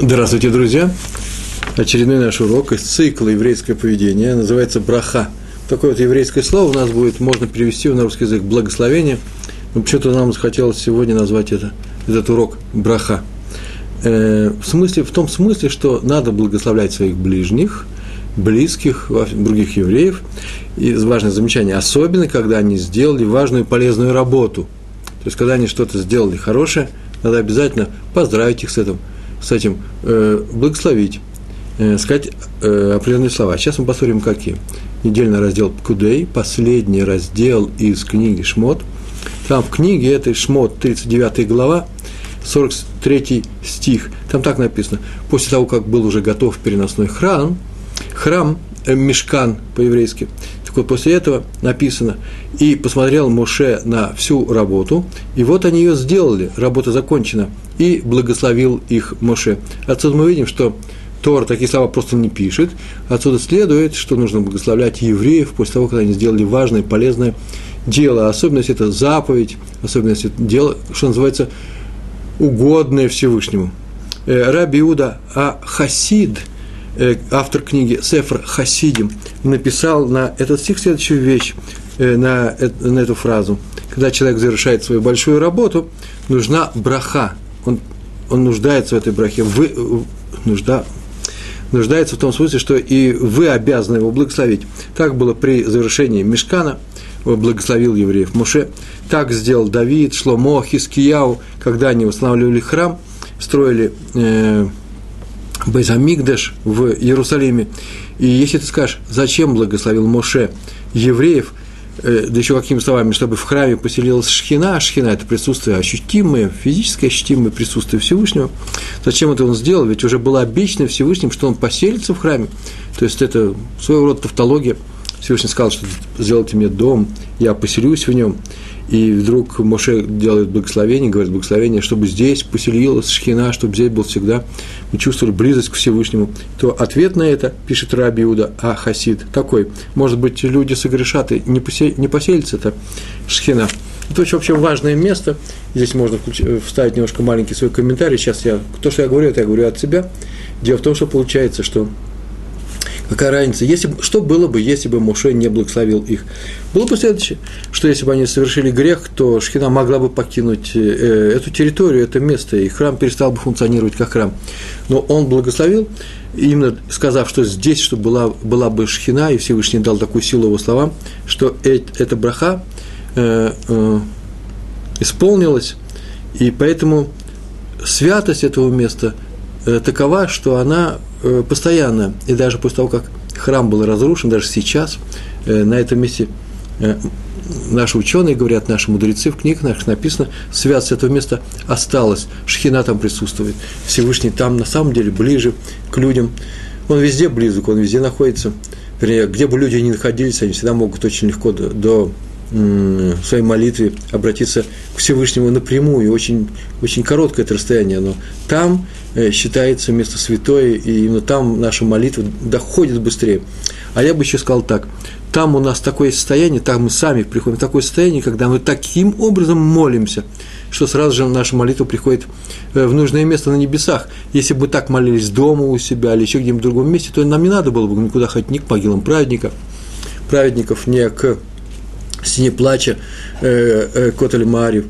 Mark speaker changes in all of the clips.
Speaker 1: Здравствуйте, друзья! Очередной наш урок из цикла «Еврейское поведение» называется «Браха». Такое вот еврейское слово у нас будет, можно перевести на русский язык «благословение». Но почему-то нам захотелось сегодня назвать это, этот урок «Браха». Э, в, смысле, в том смысле, что надо благословлять своих ближних, близких, других евреев. И важное замечание, особенно, когда они сделали важную полезную работу. То есть, когда они что-то сделали хорошее, надо обязательно поздравить их с этим – с этим э, благословить, э, сказать э, определенные слова. Сейчас мы посмотрим, какие. Недельный раздел Кудей, последний раздел из книги Шмот. Там в книге этой Шмот, 39 глава, 43 стих, там так написано, после того, как был уже готов переносной храм, храм, мешкан по-еврейски, так вот, после этого написано, и посмотрел Моше на всю работу, и вот они ее сделали, работа закончена, и благословил их Моше. Отсюда мы видим, что Тор такие слова просто не пишет. Отсюда следует, что нужно благословлять евреев после того, когда они сделали важное, полезное дело. Особенно если это заповедь, особенно если это дело, что называется, угодное Всевышнему. Э, Раби Иуда а Хасид – Э, автор книги Сефр Хасидим, написал на этот стих следующую вещь, э, на, на эту фразу. Когда человек завершает свою большую работу, нужна браха. Он, он нуждается в этой брахе. Вы, э, нужда, нуждается в том смысле, что и вы обязаны его благословить. Так было при завершении Мешкана, благословил евреев Муше. Так сделал Давид, Шломо, Хискияу, когда они восстанавливали храм, строили э, Байзамигдаш в Иерусалиме. И если ты скажешь, зачем благословил Моше евреев, э, да еще какими словами, чтобы в храме поселилась шхина, шхина – это присутствие ощутимое, физическое ощутимое присутствие Всевышнего. Зачем это он сделал? Ведь уже было обещано Всевышним, что он поселится в храме. То есть это своего рода тавтология. Всевышний сказал, что сделайте мне дом, я поселюсь в нем и вдруг Моше делает благословение, говорит благословение, чтобы здесь поселилась шхина, чтобы здесь был всегда, мы чувствовали близость к Всевышнему, то ответ на это, пишет Раби Иуда, а Хасид, такой, может быть, люди согрешат и не, посел, не поселится это шхина. Это очень вообще важное место. Здесь можно вставить немножко маленький свой комментарий. Сейчас я, то, что я говорю, это я говорю от себя. Дело в том, что получается, что Какая разница? Если, что было бы, если бы Моше не благословил их? Было бы следующее, что если бы они совершили грех, то Шхина могла бы покинуть э, эту территорию, это место, и храм перестал бы функционировать как храм. Но он благословил, именно сказав, что здесь, чтобы была, была бы Шхина, и Всевышний дал такую силу его словам, что э, эта браха э, э, исполнилась, и поэтому святость этого места э, такова, что она Э, постоянно, и даже после того, как храм был разрушен, даже сейчас э, на этом месте э, наши ученые говорят, наши мудрецы в книгах наших написано, связь этого места осталась, шхина там присутствует, Всевышний там на самом деле ближе к людям, он везде близок, он везде находится, вернее, где бы люди ни находились, они всегда могут очень легко до, до своей молитве обратиться к Всевышнему напрямую, очень, очень короткое это расстояние, но там э, считается место святое, и именно там наша молитва доходит быстрее. А я бы еще сказал так, там у нас такое состояние, там мы сами приходим в такое состояние, когда мы таким образом молимся, что сразу же наша молитва приходит э, в нужное место на небесах. Если бы мы так молились дома у себя или еще где-нибудь в другом месте, то нам не надо было бы никуда ходить ни к могилам праведников, праведников, не к стене плача э, э, Котель Марьев.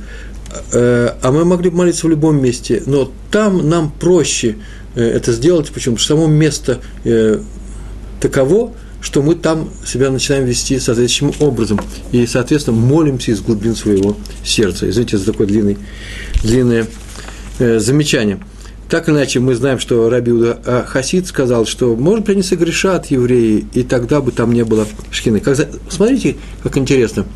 Speaker 1: Э, а мы могли бы молиться в любом месте, но там нам проще э, это сделать, почему? Потому что само место э, таково, что мы там себя начинаем вести соответствующим образом. И, соответственно, молимся из глубин своего сердца. Извините за такое длинное э, замечание. Так иначе, мы знаем, что Раби Уда Хасид сказал, что, может, они согрешат евреи, и тогда бы там не было шхины. Как, смотрите, как интересно.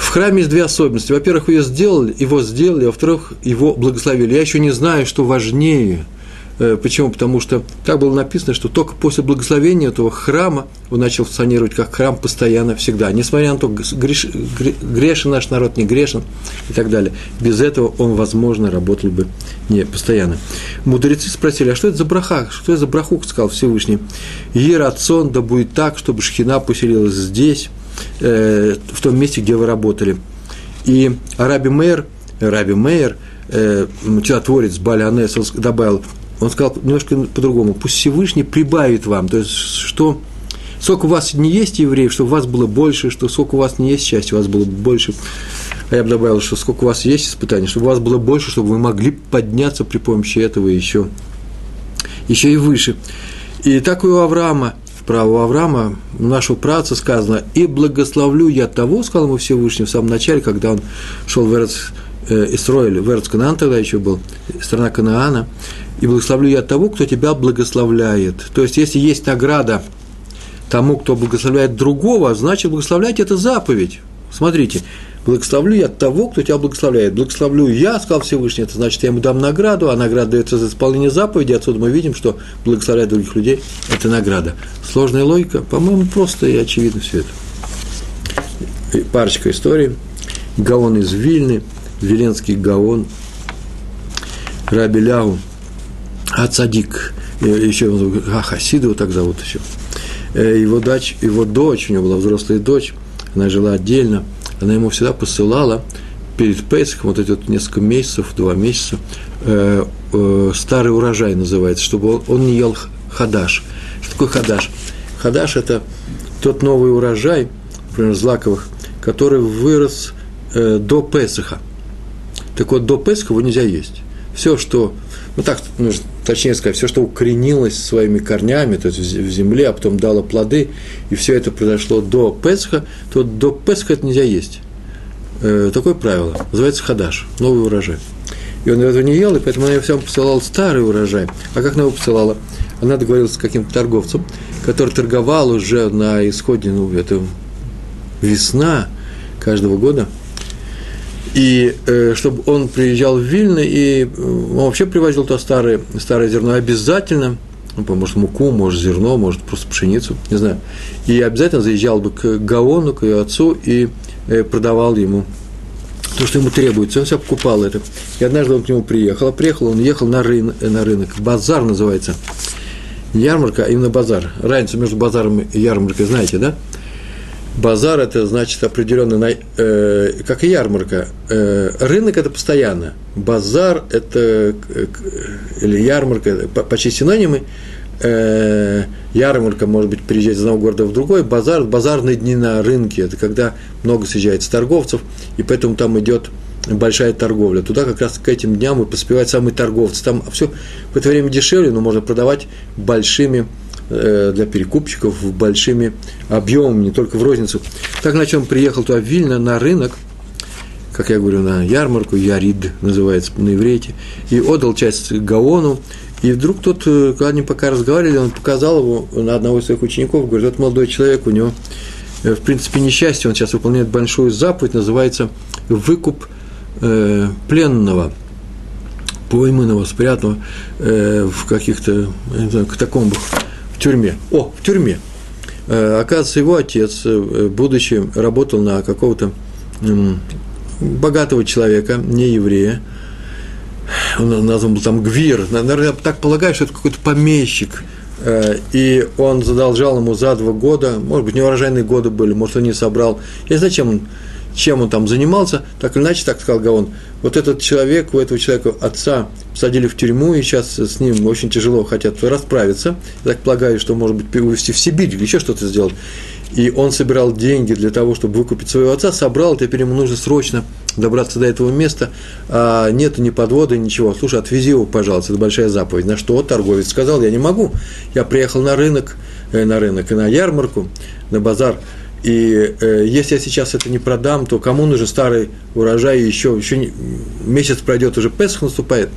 Speaker 1: В храме есть две особенности. Во-первых, ее сделали, его сделали, а во-вторых, его благословили. Я еще не знаю, что важнее – Э, почему? Потому что так было написано, что только после благословения этого храма он начал функционировать как храм постоянно, всегда. Несмотря на то, греш, грешен наш народ, не грешен и так далее. Без этого он, возможно, работал бы не постоянно. Мудрецы спросили, а что это за браха? Что это за браху, сказал Всевышний. Ерацон, да будет так, чтобы шхина поселилась здесь, э, в том месте, где вы работали. И Араби Мейер, Раби Мейер – э, чудотворец Балианес, он добавил, он сказал немножко по-другому, пусть Всевышний прибавит вам, то есть, что сколько у вас не есть евреев, чтобы у вас было больше, что сколько у вас не есть счастья, у вас было больше. А я бы добавил, что сколько у вас есть испытаний, чтобы у вас было больше, чтобы вы могли подняться при помощи этого еще, еще и выше. И так и у Авраама, про Авраама, нашего праца сказано, «И благословлю я того, сказал ему Всевышний в самом начале, когда он шел в Эрц, э, Исроиль, в Эрц Канаан тогда еще был, страна Канаана, и благословлю я того, кто тебя благословляет». То есть, если есть награда тому, кто благословляет другого, значит, благословлять – это заповедь. Смотрите, благословлю я того, кто тебя благословляет. Благословлю я, сказал Всевышний, это значит, я ему дам награду, а награда дается за исполнение заповеди. Отсюда мы видим, что благословлять других людей – это награда. Сложная логика? По-моему, просто и очевидно все это. Парочка историй. Гаон из Вильны, Веленский Гаон, Раби Ляу, Ацадик, еще а, Хасида его так зовут еще. Э, его, дочь, его дочь, у него была взрослая дочь, она жила отдельно – она ему всегда посылала перед Песхом, вот эти вот несколько месяцев, два месяца, э, э, старый урожай называется, чтобы он, он не ел хадаш. Что такое хадаш? Хадаш – это тот новый урожай, например, злаковых, который вырос э, до Песаха. Так вот, до Песха его нельзя есть. Все, что, ну так, нужно точнее сказать, все, что укоренилось своими корнями, то есть в земле, а потом дало плоды, и все это произошло до Песха, то до Песха это нельзя есть. Э, такое правило. Называется хадаш, новый урожай. И он этого не ел, и поэтому она всем посылала старый урожай. А как она его посылала? Она договорилась с каким-то торговцем, который торговал уже на исходе, ну, это весна каждого года – и э, чтобы он приезжал в Вильно, и э, он вообще привозил то старое, старое зерно обязательно, ну, может, муку, может, зерно, может, просто пшеницу, не знаю. И обязательно заезжал бы к Гаону, к ее отцу, и э, продавал ему то, что ему требуется. Он все покупал это. И однажды он к нему приехал. А приехал, он ехал на, рын, на рынок. Базар называется. Ярмарка, а именно базар. Разницу между базаром и ярмаркой знаете, да? Базар – это значит определенный, э, как и ярмарка. Э, рынок – это постоянно. Базар – это, э, или ярмарка, почти синонимы. Э, ярмарка может быть переезжать из одного города в другой. Базар – базарные дни на рынке. Это когда много съезжается торговцев, и поэтому там идет большая торговля. Туда как раз к этим дням и поспевают самые торговцы. Там все в это время дешевле, но можно продавать большими для перекупщиков большими объемами, не только в розницу. Так, на чем приехал туда в Вильно на рынок, как я говорю, на ярмарку, Ярид называется на иврите, и отдал часть Гаону, и вдруг тот, э, когда они пока разговаривали, он показал его на одного из своих учеников, говорит, вот молодой человек, у него, э, в принципе, несчастье, он сейчас выполняет большую заповедь, называется «выкуп э, пленного», пойманного, спрятанного э, в каких-то, не катакомбах тюрьме. О, в тюрьме. Э, оказывается, его отец, э, будучи, работал на какого-то богатого человека, не еврея, он назван был там Гвир, наверное, я так полагаю, что это какой-то помещик, э, и он задолжал ему за два года, может быть, неурожайные годы были, может, он не собрал. Я не знаю, чем он чем он там занимался, так или иначе, так сказал Гаон, вот этот человек, у этого человека отца посадили в тюрьму, и сейчас с ним очень тяжело хотят расправиться. Я так полагаю, что, может быть, увезти в Сибирь или еще что-то сделать. И он собирал деньги для того, чтобы выкупить своего отца, собрал, теперь ему нужно срочно добраться до этого места, а нет ни подвода, ничего. Слушай, отвези его, пожалуйста, это большая заповедь. На что торговец сказал, я не могу, я приехал на рынок, э, на рынок и на ярмарку, на базар, и э, если я сейчас это не продам, то кому нужен старый урожай, еще, еще не, месяц пройдет, уже Песах наступает,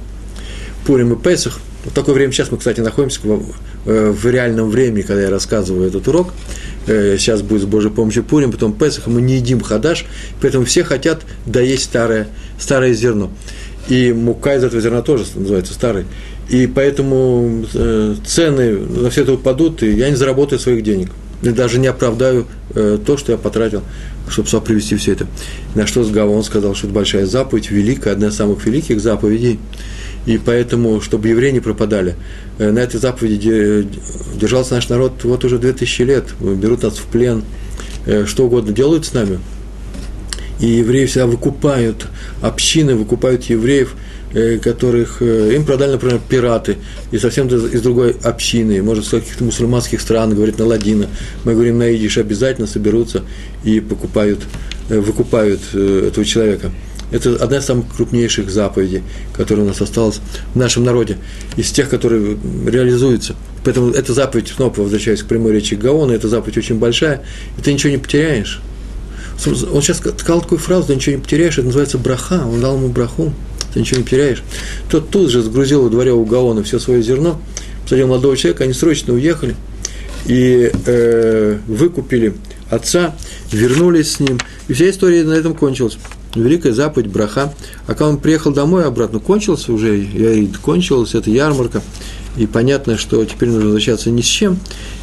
Speaker 1: Пурим и Песах. Вот такое время сейчас мы, кстати, находимся в, э, в реальном времени, когда я рассказываю этот урок. Э, сейчас будет с Божьей помощью Пурим, потом Песах, мы не едим хадаш, поэтому все хотят доесть старое, старое зерно. И мука из этого зерна тоже называется старой. И поэтому э, цены на все это упадут, и я не заработаю своих денег – даже не оправдаю э, то, что я потратил, чтобы сюда привести все это. На что Гавон сказал, что это большая заповедь, великая, одна из самых великих заповедей. И поэтому, чтобы евреи не пропадали, э, на этой заповеди держался наш народ вот уже 2000 лет, берут нас в плен, э, что угодно делают с нами. И евреи всегда выкупают, общины выкупают евреев которых э, им продали, например, пираты, и совсем из другой общины, может, с каких-то мусульманских стран, говорит на ладина, мы говорим на идиш, обязательно соберутся и покупают, выкупают этого человека. Это одна из самых крупнейших заповедей, которая у нас осталась в нашем народе, из тех, которые реализуются. Поэтому эта заповедь, снова возвращаясь к прямой речи Гаона, эта заповедь очень большая, и ты ничего не потеряешь. Он сейчас сказал такую фразу, ты ничего не потеряешь, это называется браха, он дал ему браху, ты ничего не потеряешь. Тот тут же сгрузил во дворе у Гаона все свое зерно, посадил молодого человека, они срочно уехали и э, выкупили отца, вернулись с ним, и вся история на этом кончилась великая заповедь браха. А когда он приехал домой обратно, кончился уже, я кончилась эта ярмарка, и понятно, что теперь нужно возвращаться ни с чем.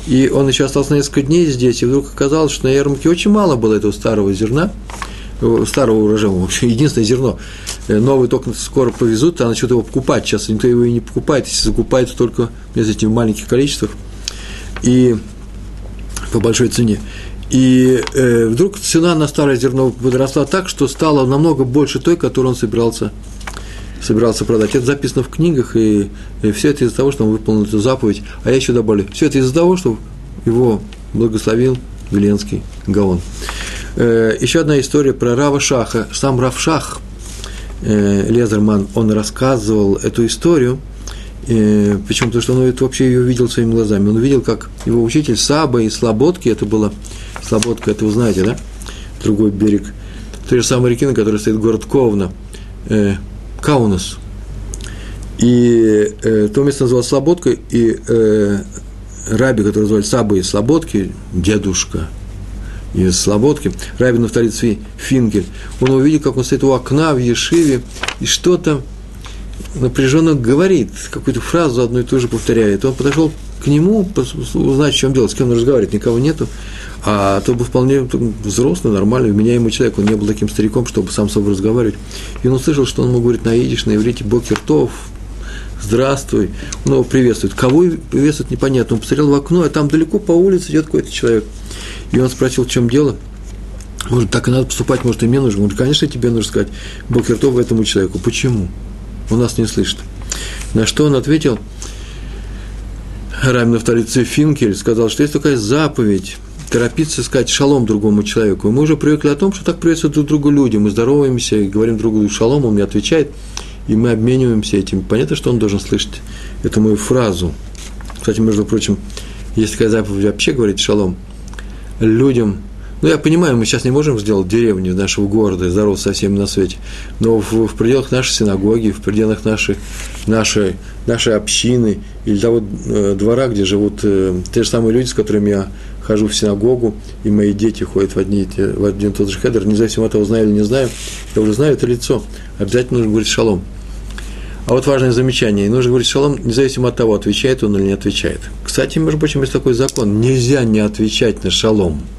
Speaker 1: И он еще остался несколько дней здесь, и вдруг оказалось, что на ярмарке очень мало было этого старого зерна, э, старого урожая, вообще единственное зерно. Э, новый только скоро повезут, а начнут его покупать. Сейчас никто его и не покупает, если закупается только если в маленьких количествах и по большой цене. И э, вдруг цена на старое зерно подросла так, что стало намного больше той, которую он собирался, собирался продать. Это записано в книгах, и, и все это из-за того, что он выполнил эту заповедь. А я еще добавлю, все это из-за того, что его благословил Веленский Гаон. Э, еще одна история про Рава Шаха. Сам Рав Шах, Лезерман, он рассказывал эту историю – и, почему? Потому что он это вообще ее видел своими глазами. Он видел, как его учитель Саба и Слободки, это было, Слободка, это вы знаете, да? Другой берег той же самой реки, на которой стоит город Ковна, э, Каунас. И э, то место называлось Слободка, и э, Раби, который звали Саба и Слободки, дедушка из Слободки, Раби Нафталицви Финкель, он увидел, как он стоит у окна в Ешиве, и что-то напряженно говорит, какую-то фразу одну и ту же повторяет. Он подошел к нему, узнать, в чем дело, с кем он разговаривает, никого нету. А то был вполне взрослый, нормальный, вменяемый человек, он не был таким стариком, чтобы сам с собой разговаривать. И он услышал, что он ему говорит на идиш, на иврите «Бокертов», «Здравствуй», он его приветствует. Кого приветствует, непонятно. Он посмотрел в окно, а там далеко по улице идет какой-то человек. И он спросил, в чем дело. Может, так и надо поступать, может, и мне нужно. Он конечно, тебе нужно сказать Бокертов этому человеку. Почему? Он нас не слышит. На что он ответил, Райм Нафталицы Финкель сказал, что есть такая заповедь торопиться сказать шалом другому человеку. И мы уже привыкли о том, что так приветствуют друг другу люди. Мы здороваемся и говорим друг другу шалом, он мне отвечает, и мы обмениваемся этим. Понятно, что он должен слышать эту мою фразу. Кстати, между прочим, есть такая заповедь вообще говорить шалом людям, ну, я понимаю, мы сейчас не можем сделать деревню нашего города, здоров со всеми на свете, но в, в пределах нашей синагоги, в пределах нашей, нашей, нашей общины или того э, двора, где живут э, те же самые люди, с которыми я хожу в синагогу, и мои дети ходят в, одни, в один и тот же хедер, независимо от того, знаю или не знаю, я уже знаю это лицо, обязательно нужно говорить шалом. А вот важное замечание, нужно говорить шалом, независимо от того, отвечает он или не отвечает. Кстати, между прочим, есть такой закон, нельзя не отвечать на шалом –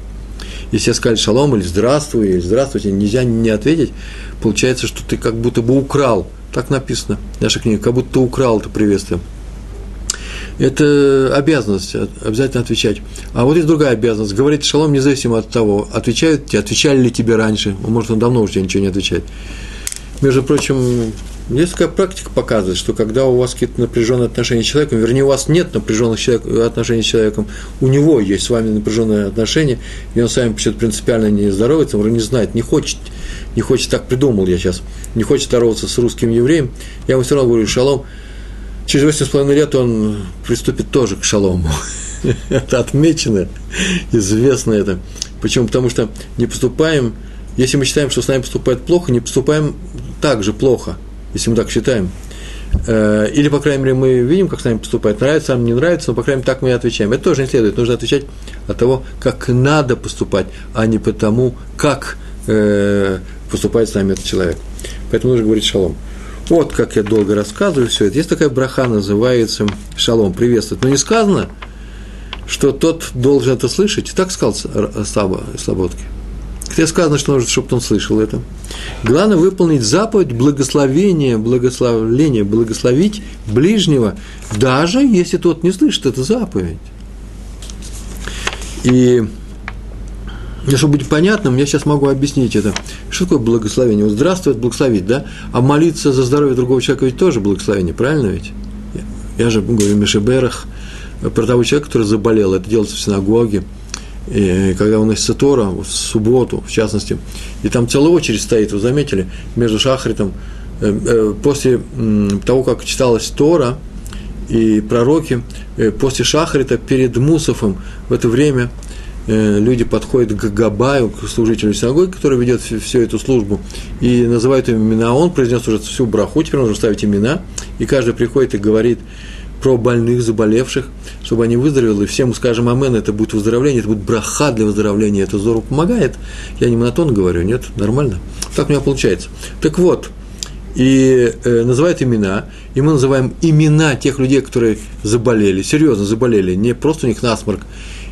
Speaker 1: если я сказать шалом или здравствуй, или здравствуйте, нельзя не ответить, получается, что ты как будто бы украл. Так написано в нашей книге, как будто украл это приветствие. Это обязанность, обязательно отвечать. А вот есть другая обязанность, говорить шалом независимо от того, отвечают тебе, отвечали ли тебе раньше, может, он давно уже ничего не отвечает. Между прочим, такая практика показывает, что когда у вас какие-то напряженные отношения с человеком, вернее, у вас нет напряженных отношений с человеком, у него есть с вами напряженные отношения, и он с вами почему-то принципиально не здоровается, он не знает, не хочет, не хочет, так придумал я сейчас, не хочет здороваться с русским евреем, я ему все равно говорю, шалом, через 8,5 лет он приступит тоже к шалому. Это отмечено, известно это. Почему? Потому что не поступаем, если мы считаем, что с нами поступает плохо, не поступаем так же плохо – если мы так считаем. Э, или, по крайней мере, мы видим, как с нами поступает, нравится нам, не нравится, но, по крайней мере, так мы и отвечаем. Это тоже не следует. Нужно отвечать от того, как надо поступать, а не потому, как э, поступает с нами этот человек. Поэтому нужно говорить шалом. Вот как я долго рассказываю все это. Есть такая браха, называется шалом, приветствует. Но не сказано, что тот должен это слышать. Так сказал Слободки. Хотя сказано, что нужно, чтобы он слышал это. Главное выполнить заповедь благословения, благословления, благословить ближнего, даже если тот не слышит эту заповедь. И Ну, чтобы быть понятным, я сейчас могу объяснить это. Что такое благословение? Вот здравствует, благословить, да? А молиться за здоровье другого человека ведь тоже благословение, правильно ведь? Я же говорю Мишеберах про того человека, который заболел. Это делается в синагоге. И когда у нас Тора, в субботу, в частности, и там целая очередь стоит, вы заметили, между Шахритом, э, э, после того, как читалась Тора и пророки, э, после Шахрита перед Мусофом в это время – люди подходят к Габаю, к служителю синагоги, который ведет всю эту службу, и называют им имена. Он произнес уже всю браху, теперь нужно ставить имена, и каждый приходит и говорит про больных, заболевших, чтобы они выздоровели, мы скажем амен, это будет выздоровление, это будет браха для выздоровления, это здорово помогает. Я не монотон говорю, нет, нормально. Так у меня получается. Так вот, и э, называют имена, и мы называем имена тех людей, которые заболели, серьезно заболели, не просто у них насморк,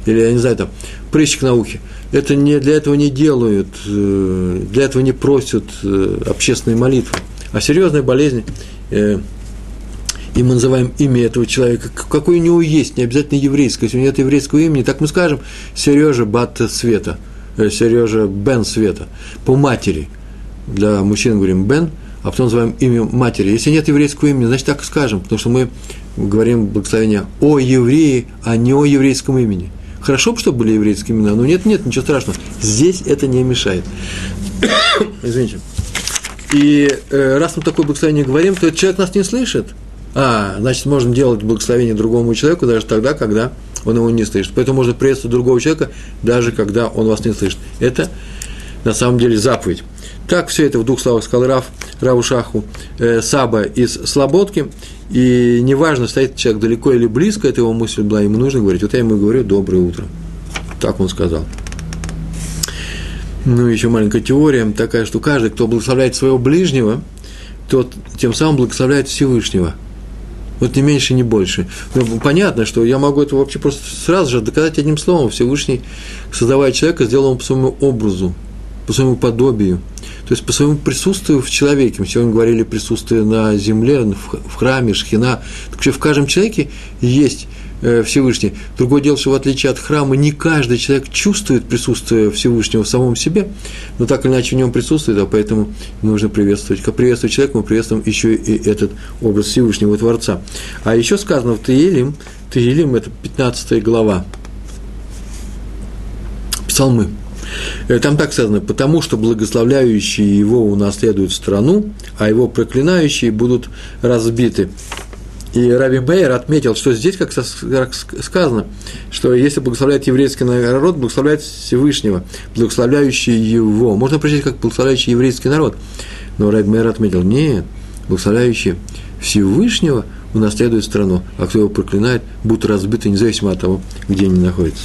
Speaker 1: или, я не знаю, там, прыщик на ухе. Это не, для этого не делают, э, для этого не просят э, общественной молитвы. А серьезная болезнь, э, и мы называем имя этого человека, какое у него есть, не обязательно еврейское. Если у него нет еврейского имени, так мы скажем Сережа Бат Света, Сережа Бен Света, по матери. Для мужчин говорим Бен, а потом называем имя матери. Если нет еврейского имени, значит так и скажем, потому что мы говорим благословение о евреи, а не о еврейском имени – Хорошо бы, чтобы были еврейские имена, но нет, нет, ничего страшного. Здесь это не мешает. Извините. И э, раз мы такое благословение говорим, то человек нас не слышит. А, значит, можем делать благословение другому человеку даже тогда, когда он его не слышит. Поэтому можно приветствовать другого человека, даже когда он вас не слышит. Это на самом деле заповедь. Так все это в двух словах сказал Раф, Равушаху, э, Саба из Слободки. И неважно, стоит человек далеко или близко, это его мысль была, ему нужно говорить. Вот я ему говорю «доброе утро». Так он сказал. Ну, еще маленькая теория такая, что каждый, кто благословляет своего ближнего, тот тем самым благословляет Всевышнего. Вот не меньше, не больше. Но ну, понятно, что я могу это вообще просто сразу же доказать одним словом. Всевышний, создавая человека, сделал его по своему образу, по своему подобию. То есть по своему присутствию в человеке, мы сегодня говорили присутствие на земле, в храме, шхина, так вообще в каждом человеке есть Всевышний. Другое дело, что в отличие от храма, не каждый человек чувствует присутствие Всевышнего в самом себе, но так или иначе в нем присутствует, а поэтому нужно приветствовать. Как приветствовать человека, мы приветствуем еще и этот образ Всевышнего Творца. А еще сказано в Таилим, Таилим – это 15 глава, Псалмы – Э, там так сказано, потому что благословляющие его унаследуют страну, а его проклинающие будут разбиты. И Раби Бейер отметил, что здесь, как сказано, что если благословляет еврейский народ, благословляет Всевышнего, благословляющий его. Можно прочесть как благословляющий еврейский народ. Но Раби Бейер отметил, нет, благословляющий Всевышнего унаследует страну, а кто его проклинает, будут разбиты независимо от того, где они находятся.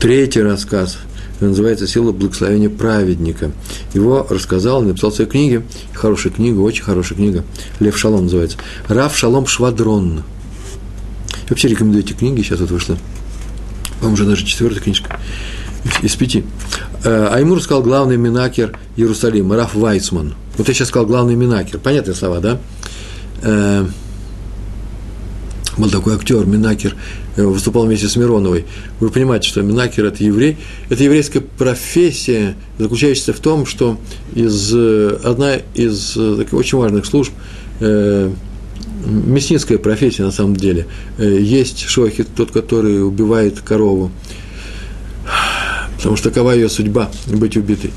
Speaker 1: Третий рассказ называется «Сила благословения праведника». Его рассказал, написал в своей книге, хорошая книга, очень хорошая книга, Лев Шалом называется, Рав Шалом Швадрон. Я вообще рекомендую эти книги, сейчас вот вышла, по-моему, уже даже четвертая книжка из пяти. Э, а ему рассказал главный минакер Иерусалима, Раф Вайцман. Вот я сейчас сказал главный минакер, понятные слова, да? Был такой актер Минакер, э, выступал вместе с Мироновой. Вы понимаете, что Минакер – это еврей. Это еврейская профессия, заключающаяся в том, что из, э, одна из э, таких очень важных служб э, мясницкая профессия на самом деле. Есть шохит, тот, который убивает корову, потому что такова ее судьба – быть убитой.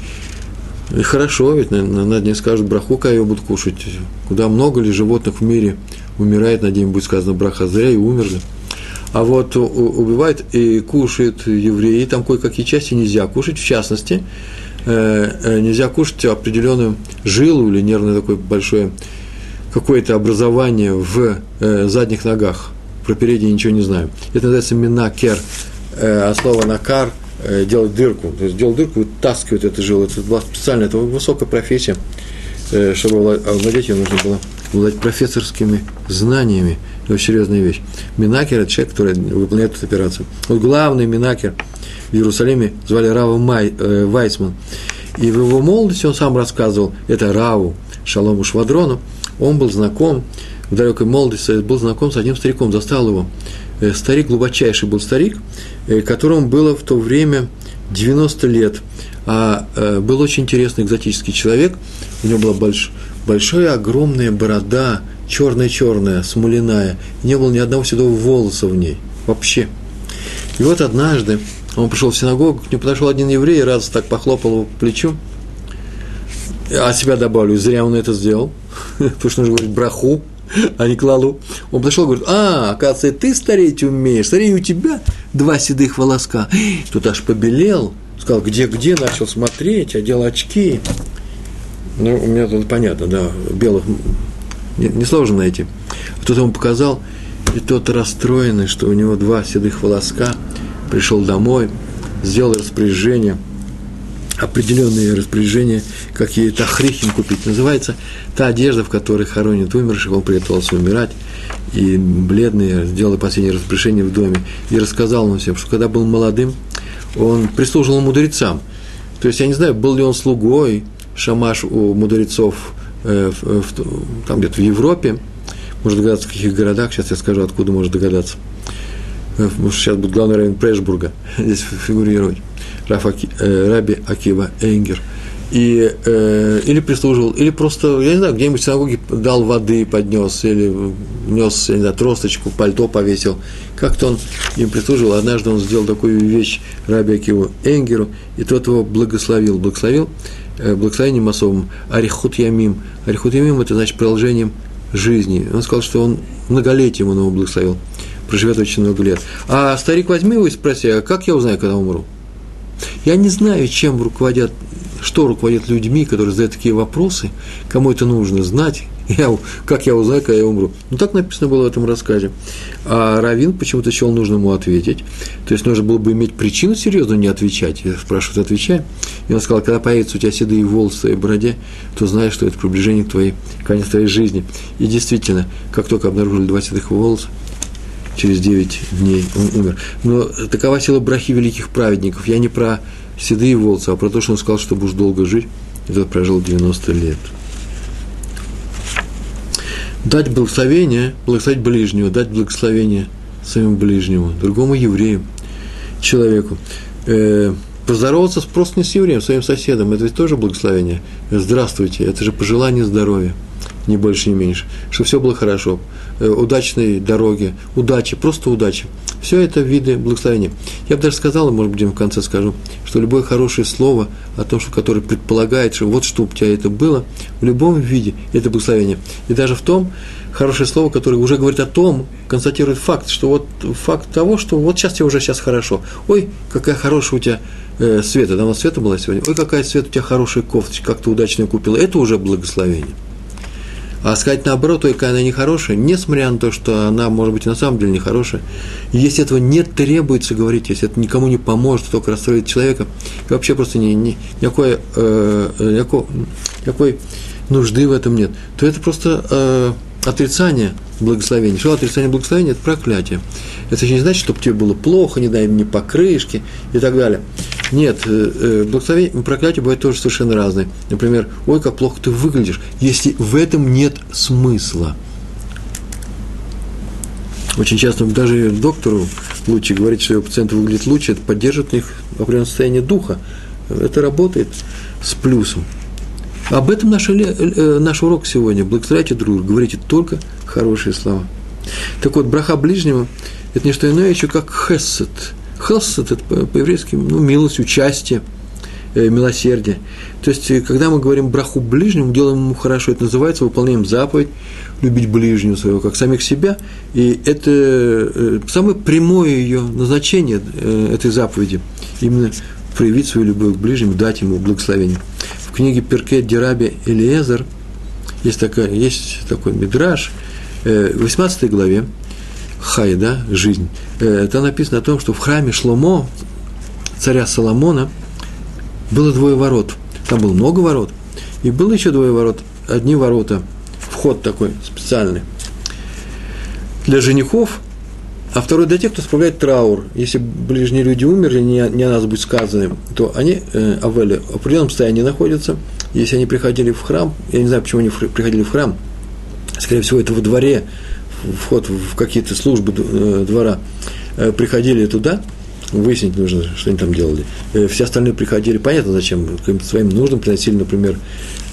Speaker 1: И хорошо, ведь на, дне скажут браху, когда ее будут кушать. Куда много ли животных в мире умирает, на день будет сказано браха, зря и умерли. А вот убивает и кушает евреи, там кое-какие части нельзя кушать, в частности, э, э, нельзя кушать определенную жилу или нервное такое большое какое-то образование в э, задних ногах. Про передние ничего не знаю. Это называется минакер, а слово накар – делать дырку, то есть делать дырку, вытаскивать эту жилу. Это была специально, это высокая профессия. Чтобы овладеть ее, нужно было обладать профессорскими знаниями. Это очень серьезная вещь. Минакер – это человек, который выполняет эту операцию. Вот главный минакер в Иерусалиме звали Рава Май, э, Вайсман. И в его молодости он сам рассказывал, это Раву Шалому Швадрону, он был знаком, в далекой молодости был знаком с одним стариком, застал его. Э, старик, глубочайший был старик, Э, которому было в то время 90 лет. А э, был очень интересный экзотический человек, у него была больш, большая огромная борода, черная-черная, смоляная, не было ни одного седого волоса в ней, вообще. И вот однажды он пришел в синагогу, к нему подошел один еврей, раз так похлопал его по плечу, а себя добавлю, зря он это сделал, потому что нужно говорить браху, а не клалу. Он подошел и говорит, а, оказывается, ты стареть умеешь, смотри, у тебя два седых волоска. Тут аж побелел, сказал, где-где, начал смотреть, одел очки. Ну, у меня тут понятно, да, белых несложно найти. Кто-то ему показал, и тот расстроенный, что у него два седых волоска, пришел домой, сделал распоряжение, определенные распоряжения, какие тахрихим купить. Называется та одежда, в которой хоронят умерших, он приготовился умирать, и бледный сделал последнее распоряжение в доме, и рассказал ему всем, что когда был молодым, он прислуживал мудрецам. То есть, я не знаю, был ли он слугой, шамаш у мудрецов э, в, в, там где-то в Европе, может догадаться, в каких городах, сейчас я скажу, откуда может догадаться. Э, может, сейчас будет главный район Прешбурга, здесь фигурировать. Раф Аки, э, Раби Акива Эйнгер. И, э, или прислуживал, или просто, я не знаю, где-нибудь в синагоге дал воды, поднес, или нес, я не знаю, тросточку, пальто повесил. Как-то он им прислуживал. Однажды он сделал такую вещь Раби Акиву Энгеру, и тот его благословил. Благословил э, благословением особым Арихут Ямим. Арихут Ямим – это значит продолжением жизни. Он сказал, что он многолетием он его благословил. Проживет очень много лет. А старик возьми его и спроси, а как я узнаю, когда умру? Я не знаю, чем руководят, что руководят людьми, которые задают такие вопросы, кому это нужно знать, я, как я узнаю, когда я умру. Ну, так написано было в этом рассказе. А Равин почему-то счел нужно ему ответить. То есть, нужно было бы иметь причину серьезно не отвечать. Я спрашиваю, отвечай. И он сказал, когда появятся у тебя седые волосы твоей бороде, то знаешь, что это приближение к твоей, конец твоей жизни. И действительно, как только обнаружили два седых волоса, через 9 дней он умер. Но такова сила брахи великих праведников. Я не про седые волосы, а про то, что он сказал, что будешь долго жить, и тот прожил 90 лет. Дать благословение, благословить ближнего, дать благословение своему ближнему, другому еврею, человеку. Э, поздороваться просто не с евреем, своим соседом, это ведь тоже благословение. Здравствуйте, это же пожелание здоровья ни больше, ни меньше, чтобы все было хорошо, э, удачной дороги, удачи, просто удачи. Все это виды благословения. Я бы даже сказал, может быть, в конце скажу, что любое хорошее слово о том, что, которое предполагает, что вот что у тебя это было, в любом виде это благословение. И даже в том, хорошее слово, которое уже говорит о том, констатирует факт, что вот факт того, что вот сейчас тебе уже сейчас хорошо. Ой, какая хорошая у тебя э, Света, давно Света была сегодня. Ой, какая Света у тебя хорошая кофточка, как ты удачно купила. Это уже благословение. А сказать наоборот, только она нехорошая, несмотря на то, что она, может быть, на самом деле нехорошая, если этого не требуется говорить, если это никому не поможет, только расстроит человека, и вообще просто ни, ни, никакой, э, никакой, никакой нужды в этом нет, то это просто э, отрицание благословения. Что отрицание благословения – это проклятие. Это еще не значит, чтобы тебе было плохо, не дай мне покрышки и так далее. Нет, э, э, благословение, проклятие бывает тоже совершенно разные. Например, ой, как плохо ты выглядишь, если в этом нет смысла. Очень часто даже доктору лучше говорить, что его пациент выглядит лучше, это поддерживает у них определенное состояние духа. Это работает с плюсом. Об этом наш, э, наш урок сегодня. Благословляйте друг друга, говорите только хорошие слова. Так вот, браха ближнему – это не что иное еще как хессет – Хелсет – это по-еврейски ну, милость, участие, э, милосердие. То есть, э, когда мы говорим браху ближнему, делаем ему хорошо, это называется выполняем заповедь, любить ближнего своего, как самих себя. И это э, самое прямое ее назначение этой заповеди. Именно проявить свою любовь к ближнему, дать ему благословение. В книге Перкет Дираби Элиезер есть, такая, есть такой мидраж, в 18 главе, Хай, да, жизнь, э, там написано о том, что в храме Шломо, царя Соломона, было двое ворот. Там было много ворот. И было еще двое ворот. Одни ворота, вход такой специальный для женихов, а второй для тех, кто справляет траур. Если ближние люди умерли, не, не о нас будет сказано, то они, э, Авели, в определенном состоянии находятся. Если они приходили в храм, я не знаю, почему они приходили в храм, скорее всего, это во дворе вход в какие-то службы э, двора, э, приходили туда, выяснить нужно, что они там делали. Э, все остальные приходили, понятно, зачем, каким-то своим нужным приносили, например,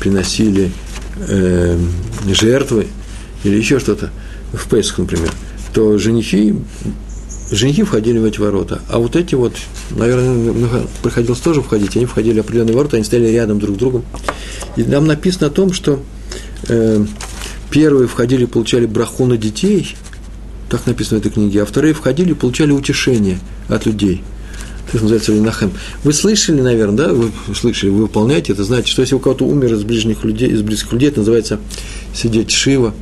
Speaker 1: приносили э, жертвы или еще что-то, в Песах, например, то женихи, женихи входили в эти ворота, а вот эти вот, наверное, приходилось тоже входить, они входили в определенные ворота, они стояли рядом друг с другом. И нам написано о том, что э, первые входили, получали браху на детей, так написано в этой книге, а вторые входили и получали утешение от людей. Это называется Линахем. Вы слышали, наверное, да? Вы слышали, вы выполняете это, знаете, что если у кого-то умер из ближних людей, из близких людей, это называется сидеть шива,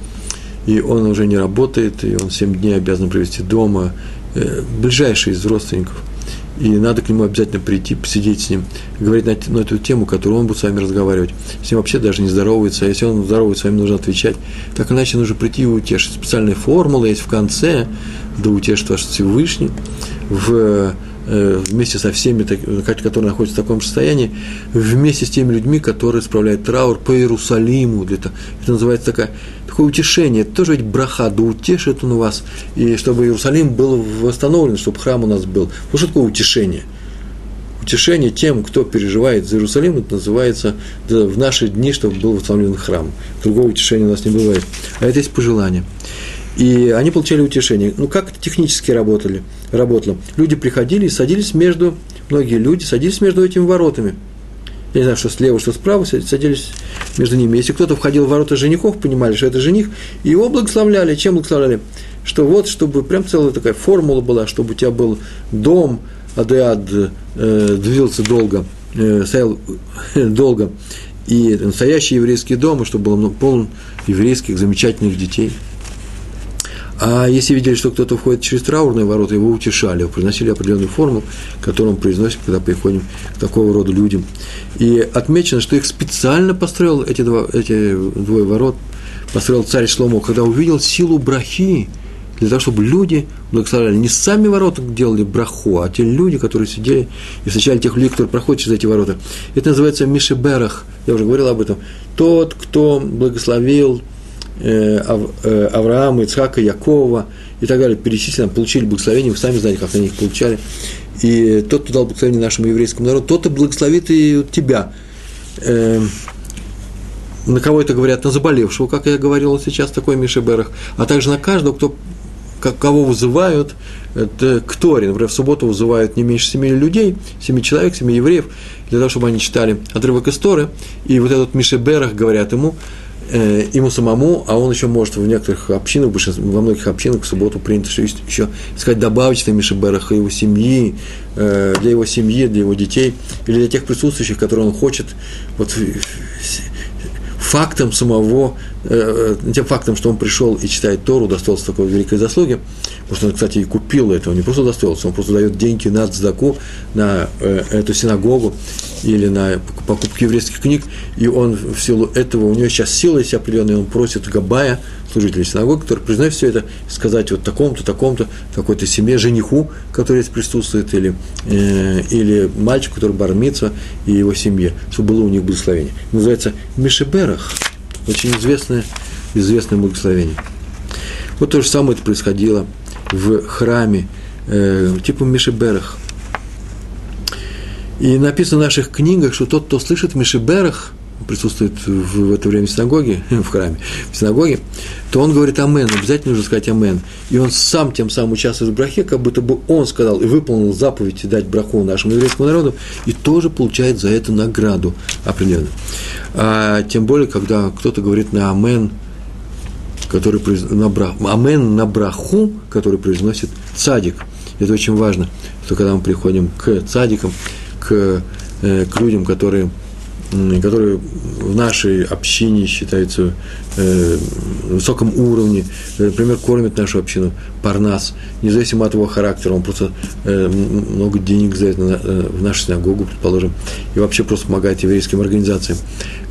Speaker 1: и он уже не работает, и он 7 дней обязан провести дома, э, ближайший из родственников – и надо к нему обязательно прийти, посидеть с ним, говорить на, на эту тему, которую он будет с вами разговаривать. С ним вообще даже не здоровается, а если он здоровается, с вами нужно отвечать. Так иначе нужно прийти и утешить. Специальная формула есть в конце, да утешит ваш Всевышний, в вместе со всеми, которые находятся в таком состоянии, вместе с теми людьми, которые справляют траур по Иерусалиму. Это, это называется такая, такое утешение. Это тоже ведь браха, да утешит он вас, и чтобы Иерусалим был восстановлен, чтобы храм у нас был. Вот что такое утешение? Утешение тем, кто переживает за Иерусалим, это называется да, в наши дни, чтобы был восстановлен храм. Другого утешения у нас не бывает. А это есть пожелание. И они получали утешение. Ну, как это технически работали, работало? Люди приходили и садились между, многие люди садились между этими воротами. Я не знаю, что слева, что справа, садились между ними. Если кто-то входил в ворота женихов, понимали, что это жених, и его благословляли. Чем благословляли? Что вот, чтобы прям целая такая формула была, чтобы у тебя был дом, адеад э, двигался долго, э, стоял долго, и настоящий еврейский дом, и чтобы был полон еврейских замечательных детей – а если видели, что кто-то входит через траурные ворота, его утешали, приносили определенную форму, которую он произносит, когда приходим к такого рода людям. И отмечено, что их специально построил эти, два, эти двое ворот, построил царь Шломо, когда увидел силу брахи, для того, чтобы люди благословляли. Не сами ворота делали браху, а те люди, которые сидели и встречали тех людей, которые проходят через эти ворота. Это называется Мишеберах, я уже говорил об этом. Тот, кто благословил Авраама, Ицхака, Якова и так далее, перечислено, получили благословение, вы сами знаете, как они их получали. И тот, кто дал благословение нашему еврейскому народу, тот и благословит и тебя. Э, на кого это говорят? На заболевшего, как я говорил сейчас, такой Мишеберах, а также на каждого, кто кого вызывают это к. Например, в субботу вызывают не меньше семи людей, семи человек, семи евреев, для того, чтобы они читали отрывок из Торы. И вот этот Мишеберах говорят ему, э, ему самому, а он еще может в некоторых общинах, во многих общинах в субботу принято еще сказать добавить на Мишебераха его семьи, э, для его семьи, для его детей, или для тех присутствующих, которые он хочет вот, фактом самого, тем фактом, что он пришел и читает Тору, удостоился такой великой заслуги, потому что он, кстати, и купил это, он не просто удостоился, он просто дает деньги на цдаку, на э, эту синагогу или на покупку еврейских книг, и он в силу этого, у него сейчас сила есть определенная, он просит Габая, служителей синагоги, который признает все это, сказать вот таком-то, таком-то, какой-то семье, жениху, который здесь присутствует, или, э, или мальчику, который бармится, и его семье, чтобы было у них благословение. Называется Мишеберах, очень известное, известное благословение. Вот то же самое это происходило в храме, э, типа Мишеберах. И написано в наших книгах, что тот, кто слышит Мишеберах, присутствует в, это время в синагоге, в храме, в синагоге, то он говорит «Амен», обязательно нужно сказать «Амен». И он сам тем самым участвует в брахе, как будто бы он сказал и выполнил заповедь дать браху нашему еврейскому народу, и тоже получает за это награду определенную. А тем более, когда кто-то говорит на «Амен», который на брах, амен на браху, который произносит цадик. Это очень важно, что когда мы приходим к цадикам, к, э, к людям, которые которые в нашей общине считаются э, высоком уровне, например, кормит нашу общину, парнас, независимо от его характера, он просто э, много денег за это э, в нашу синагогу, предположим, и вообще просто помогает еврейским организациям,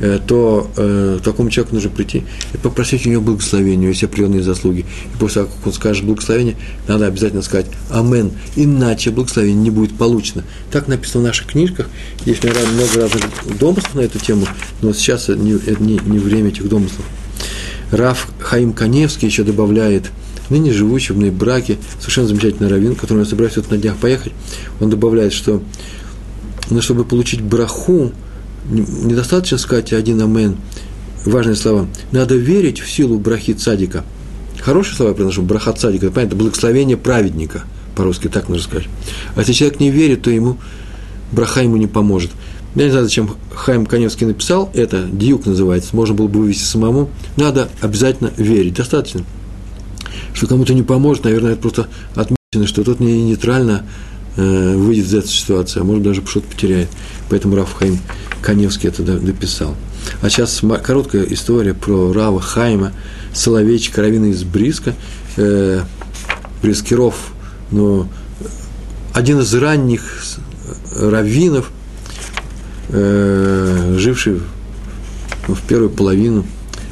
Speaker 1: э, то э, такому человеку нужно прийти и попросить у него благословения, есть определенные заслуги. И после того, как он скажет благословение, надо обязательно сказать «Амен», иначе благословение не будет получено. Так написано в наших книжках, есть много разных домыслов на эту тему, но сейчас не, не, не время этих домыслов. Раф Хаим Каневский еще добавляет ныне живущий в браке, совершенно замечательный раввин, который я собираюсь вот на днях поехать, он добавляет, что ну, чтобы получить браху, недостаточно сказать один амен, важные слова. Надо верить в силу брахи цадика. Хорошие слова я приношу, браха цадика, это понятно, благословение праведника, по-русски так нужно сказать. А если человек не верит, то ему браха ему не поможет. Я не знаю, зачем Хайм Каневский написал это, дьюк называется, можно было бы вывести самому. Надо обязательно верить, достаточно. Что кому-то не поможет, наверное, это просто отмечено, что тот не нейтрально э, выйдет из этой ситуации, а может даже что-то потеряет. Поэтому Раф Хайм Каневский это дописал. А сейчас короткая история про Рава Хайма, Соловейчика, равина из Бриска, э, Брискиров, но один из ранних раввинов – э, живший в первую половину,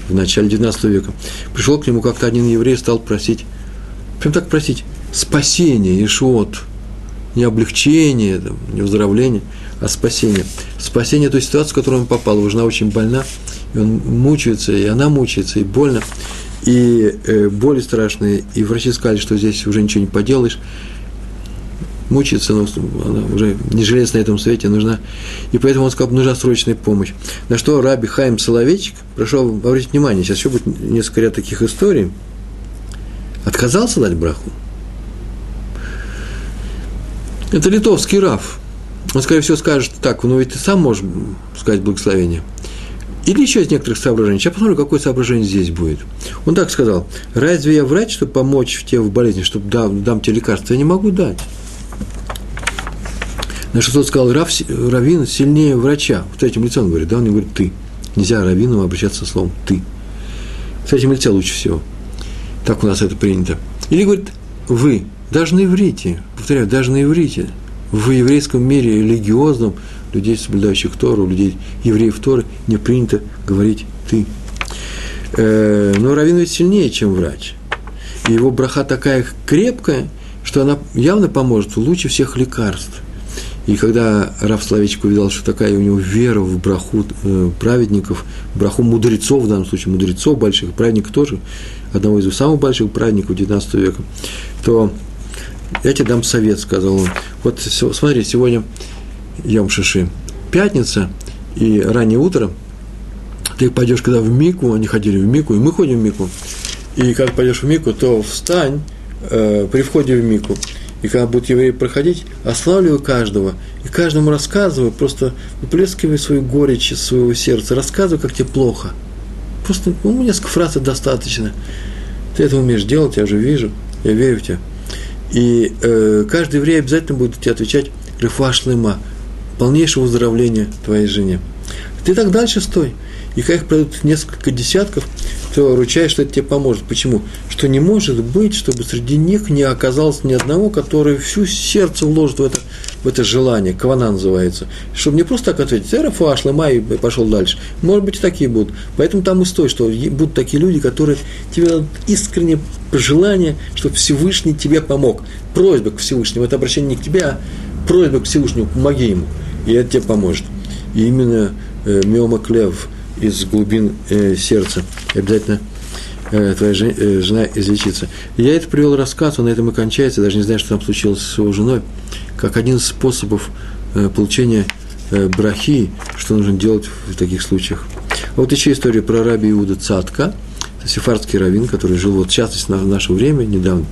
Speaker 1: в начале XIX века, пришел к нему как-то один еврей, стал просить, прям так просить, спасение, Ишуот, не облегчение, не выздоровление, а спасение. Спасение той ситуации, в которую он попал. Его жена очень больна, и он мучается, и она мучается, и больно, и э, боли страшные, и врачи сказали, что здесь уже ничего не поделаешь, мучается, но она уже не жилец на этом свете, нужна. И поэтому он сказал, нужна срочная помощь. На что Раби Хайм Соловейчик, прошу обратить внимание, сейчас еще будет несколько ряд таких историй, отказался дать браху. Это литовский Раф. Он, скорее всего, скажет так, ну ведь ты сам можешь сказать благословение. Или еще из некоторых соображений. Сейчас посмотрим, какое соображение здесь будет. Он так сказал, разве я врач, чтобы помочь тебе в болезни, чтобы дам, дам тебе лекарство? Я не могу дать. На что тот сказал, Рав, раввин сильнее врача. В третьем лице он говорит, да, он говорит «ты». Нельзя раввину обращаться словом «ты». В третьем лице лучше всего. Так у нас это принято. Или говорит «вы». Даже на иврите, повторяю, даже на иврите, в еврейском мире религиозном, людей, соблюдающих Тору, людей, евреев Торы, не принято говорить «ты». Э, но раввин ведь сильнее, чем врач. И его браха такая крепкая, что она явно поможет лучше всех лекарств – и когда Раф Славичек увидел, что такая у него вера в браху э, праведников, браху мудрецов, в данном случае мудрецов больших, праведников тоже, одного из самых больших праведников XIX века, то я тебе дам совет, сказал он. Вот смотри, сегодня Йом Шиши, пятница и раннее утро, ты пойдешь, когда в Мику, они ходили в Мику, и мы ходим в Мику, и когда пойдешь в Мику, то встань э, при входе в Мику – и когда будут евреи проходить, ославливаю каждого, и каждому рассказываю, просто выплескиваю свою горечь из своего сердца, рассказываю, как тебе плохо. Просто, ну, несколько фраз достаточно. Ты это умеешь делать, я уже вижу, я верю в тебя. И э, каждый еврей обязательно будет тебе отвечать «Рефашлема», полнейшего выздоровления твоей жене. Ты так дальше стой. И как их пройдут несколько десятков, то ручаюсь, что это тебе поможет. Почему? Что не может быть, чтобы среди них не оказалось ни одного, который всю сердце вложит в это, в это желание, кавана называется. Чтобы не просто так ответить, эра фашла, май, и пошел дальше. Может быть, и такие будут. Поэтому там и стой, что будут такие люди, которые тебе дадут искреннее желание, чтобы Всевышний тебе помог. Просьба к Всевышнему, это обращение не к тебе, а просьба к Всевышнему, помоги ему, и это тебе поможет. И именно э, Миома Клев – из глубин э, сердца. И обязательно э, твоя жен, э, жена излечится. я это привел рассказ, он на этом и кончается, даже не знаю, что там случилось с его женой, как один из способов э, получения э, брахи, что нужно делать в таких случаях. А вот еще история про раби Иуда Цатка, сефардский раввин, который жил вот частности в наше время, недавно,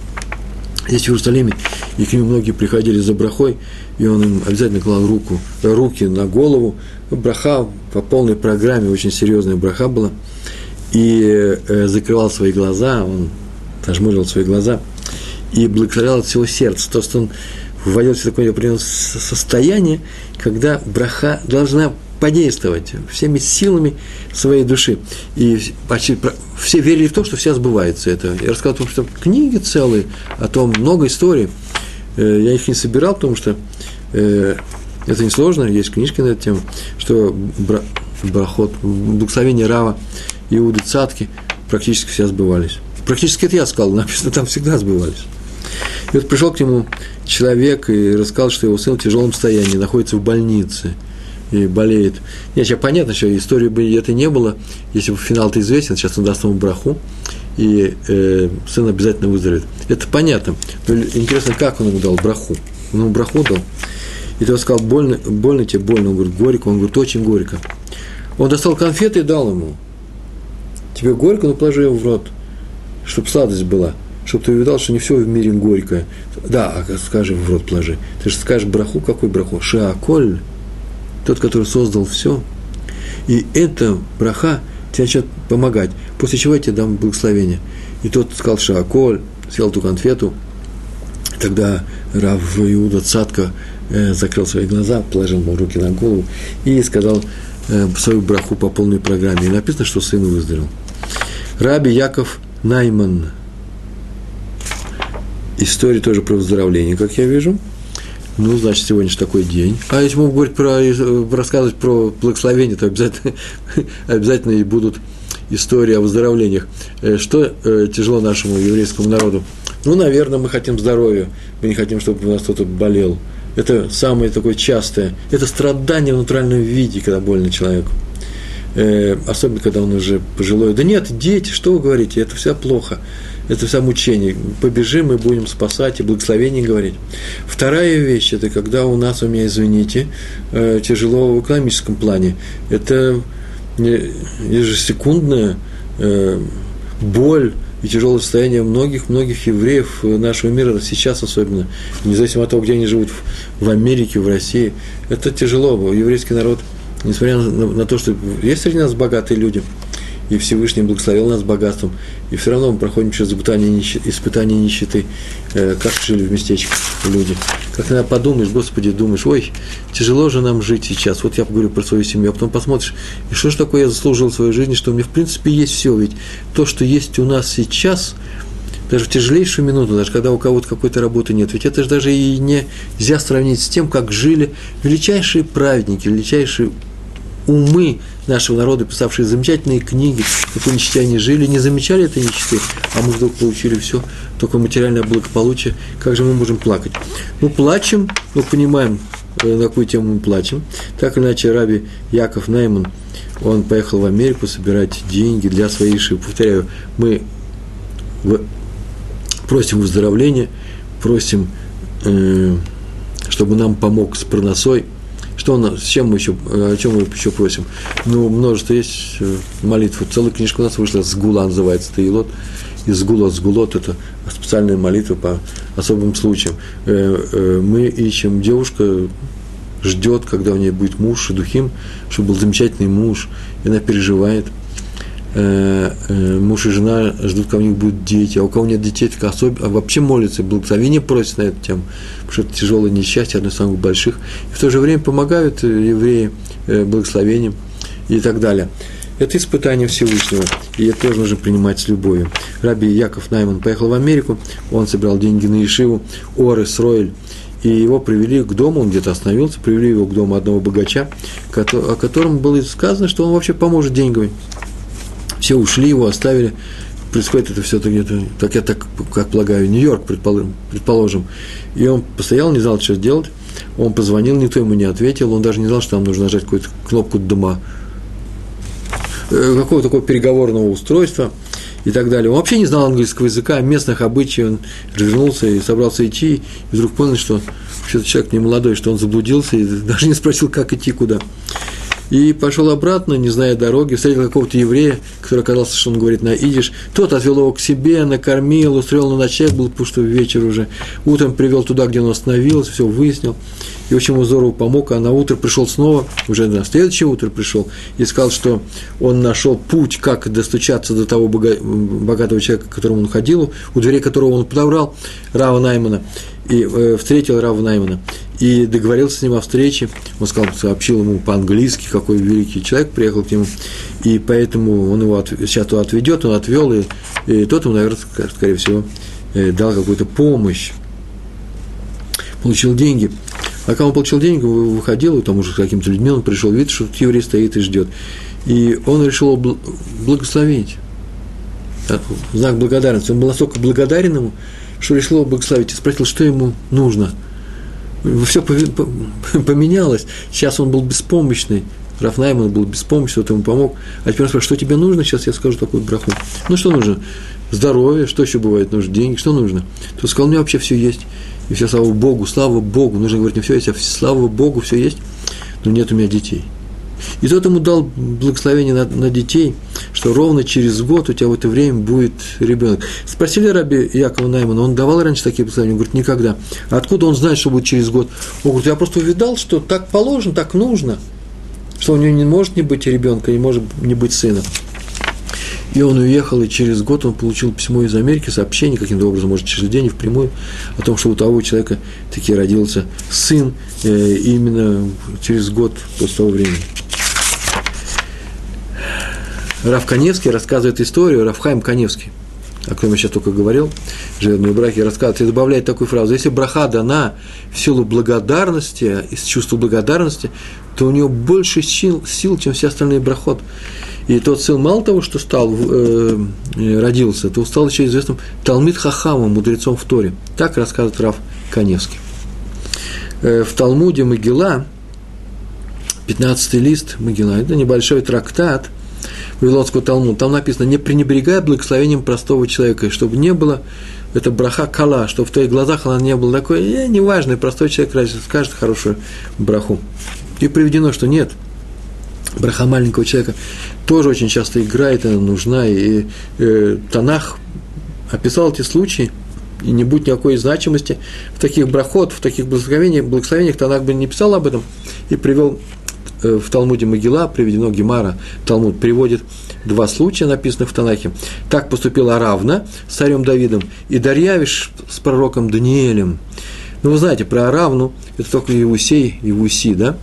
Speaker 1: здесь в Иерусалиме, и к нему многие приходили за брахой, и он им обязательно клал руку, руки на голову, браха по полной программе, очень серьезная браха была, и э, закрывал свои глаза, он зажмурил свои глаза и благословлял от всего сердца. То, что он вводился в такое состояние, когда браха должна подействовать всеми силами своей души. И почти все верили в то, что все сбывается это. Я рассказал о том, что книги целые, о том много историй. Э, я их не собирал, потому что э, это несложно, есть книжки на эту тему, что брахот, благословение Рава, Иуды Цатки практически все сбывались. Практически это я сказал, написано, там всегда сбывались. И вот пришел к нему человек и рассказал, что его сын в тяжелом состоянии, находится в больнице и болеет. Нет, сейчас понятно, что истории бы это не было, если бы финал-то известен, сейчас он даст ему браху, и э, сын обязательно выздоровеет. Это понятно. Но интересно, как он ему дал браху. Он ему браху дал. И тот сказал, больно, больно тебе, больно. Он говорит, горько. Он говорит, очень горько. Он достал конфеты и дал ему. Тебе горько, но положи его в рот, чтобы сладость была чтобы ты увидал, что не все в мире горькое. Да, а скажи в рот положи. Ты же скажешь браху, какой браху? Шааколь, тот, который создал все. И эта браха тебе начнет помогать. После чего я тебе дам благословение. И тот сказал Шааколь, съел ту конфету. Тогда Рав Иуда Цатка э, закрыл свои глаза, положил ему руки на голову и сказал э, свою браху по полной программе. И написано, что сын выздоровел. Раби Яков Найман – история тоже про выздоровление, как я вижу. Ну, значит, сегодня же такой день. А если мы говорить про, рассказывать про благословение, то обязательно, обязательно и будут истории о выздоровлениях. Э, что э, тяжело нашему еврейскому народу? Ну, наверное, мы хотим здоровья, мы не хотим, чтобы у нас кто-то болел. Это самое такое частое. Это страдание в натуральном виде, когда больно человеку. Э, особенно, когда он уже пожилой. Да нет, дети, что вы говорите, это все плохо это все мучение. Побежим, мы будем спасать и благословение говорить. Вторая вещь, это когда у нас, у меня, извините, э, тяжело в экономическом плане. Это ежесекундная э, боль и тяжелое состояние многих-многих евреев нашего мира, сейчас особенно, независимо от того, где они живут, в Америке, в России. Это тяжело. Еврейский народ, несмотря на то, что есть среди нас богатые люди – и Всевышний благословил нас богатством, и все равно мы проходим через испытания, нищеты, испытания нищеты, э, как жили в местечках люди. Как иногда подумаешь, Господи, думаешь, ой, тяжело же нам жить сейчас, вот я говорю про свою семью, а потом посмотришь, и что же такое я заслужил в своей жизни, что у меня в принципе есть все, ведь то, что есть у нас сейчас, даже в тяжелейшую минуту, даже когда у кого-то какой-то работы нет, ведь это же даже и нельзя сравнить с тем, как жили величайшие праведники, величайшие умы нашего народа, писавшие замечательные книги, какой нищете они жили, не замечали этой нищеты, а мы вдруг получили все, только материальное благополучие, как же мы можем плакать? Мы плачем, мы понимаем, э, на какую тему мы плачем. Так или иначе, Раби Яков Найман, он поехал в Америку собирать деньги для своей шибы. Повторяю, мы просим выздоровления, просим, э, чтобы нам помог с проносой – что с чем мы еще, о чем мы еще просим? Ну, множество есть э, молитв. Целая книжка у нас вышла, Сгула называется, Таилот. Из Сгула, Сгулот – это специальная молитва по особым случаям. Э, э, мы ищем девушка, ждет, когда у нее будет муж, духим, чтобы был замечательный муж, и она переживает – Э, э, муж и жена ждут, когда у них будут дети, а у кого нет детей, так особенно, а вообще молятся, благословение просят на эту тему, потому что это тяжелое несчастье, одно из самых больших, и в то же время помогают э, евреи благословением и так далее. Это испытание Всевышнего, и это тоже нужно принимать с любовью. Раби Яков Найман поехал в Америку, он собирал деньги на Ишиву, Орес, Ройль, и его привели к дому, он где-то остановился, привели его к дому одного богача, о котором было сказано, что он вообще поможет деньгами все ушли, его оставили. Происходит это все где-то, так я так, как полагаю, Нью-Йорк, предположим. И он постоял, не знал, что делать. Он позвонил, никто ему не ответил, он даже не знал, что там нужно нажать какую-то кнопку дома, э, какого-то такого переговорного устройства и так далее. Он вообще не знал английского языка, местных обычаев, он развернулся и собрался идти, и вдруг понял, что вообще человек не молодой, что он заблудился и даже не спросил, как идти, куда и пошел обратно, не зная дороги, встретил какого-то еврея, который оказался, что он говорит на идиш. Тот отвел его к себе, накормил, устроил на ночлег, был пустой вечер уже. Утром привел туда, где он остановился, все выяснил. И очень ему здорово помог, а на утро пришел снова, уже на следующее утро пришел, и сказал, что он нашел путь, как достучаться до того богатого человека, к которому он ходил, у дверей которого он подобрал, Рава Наймана, и э, встретил Рава Наймана и договорился с ним о встрече. Он сказал, сообщил ему по-английски, какой великий человек приехал к нему, и поэтому он его от, сейчас туда отведет, он отвел, и, и тот ему, наверное, скорее всего, э, дал какую-то помощь, получил деньги. А когда он получил деньги, выходил, и там уже с какими-то людьми он пришел, видит, что еврей стоит и ждет. И он решил благословить. Знак благодарности. Он был настолько благодарен ему, что решил его благословить и спросил, что ему нужно – все поменялось. Сейчас он был беспомощный, Рафнайман был беспомощен, вот ему помог. А теперь он спрашивает, что тебе нужно? Сейчас я скажу такую браху. Ну, что нужно? Здоровье, что еще бывает? Нужно деньги, что нужно? Тот сказал, у меня вообще все есть. И все, слава Богу, слава Богу. Нужно говорить, не все есть, а слава Богу, все есть. Но нет у меня детей. И тот ему дал благословение на, на детей, что ровно через год у тебя в это время будет ребенок. Спросили раби Якова Наймана, он давал раньше такие благословения? Он говорит, никогда. Откуда он знает, что будет через год? Он говорит, я просто увидал, что так положено, так нужно, что у него не может не быть ребенка, не может не быть сына. И он уехал, и через год он получил письмо из Америки, сообщение каким-то образом, может, через день впрямую, о том, что у того человека таки родился сын э, именно через год после того времени. Раф Каневский рассказывает историю, Рафхайм Каневский, о котором я сейчас только говорил, живет браки, рассказывает и добавляет такую фразу. Если браха дана в силу благодарности, из чувства благодарности, то у него больше сил, сил чем все остальные брахот. И тот сын мало того, что стал, э, родился, то стал еще известным Талмит Хахамом, мудрецом в Торе. Так рассказывает Раф Каневский. Э, в Талмуде Могила, 15 лист Могила, это небольшой трактат – Вавилонского Талмуда, там написано, не пренебрегай благословением простого человека, чтобы не было, это браха кала, чтобы в твоих глазах она не была такой, э, неважно, простой человек скажет хорошую браху. И приведено, что нет, браха маленького человека тоже очень часто играет, она нужна, и э, Танах описал эти случаи, и не будет никакой значимости в таких брахот, в таких благословениях, благословениях Танах бы не писал об этом и привел Э, в Талмуде Могила приведено Гемара, Талмуд приводит два случая, написанных в Танахе. Так поступила Аравна с царем Давидом и Дарьявиш с пророком Даниэлем. Ну, вы знаете, про Аравну, это только Иусей, Иуси, да,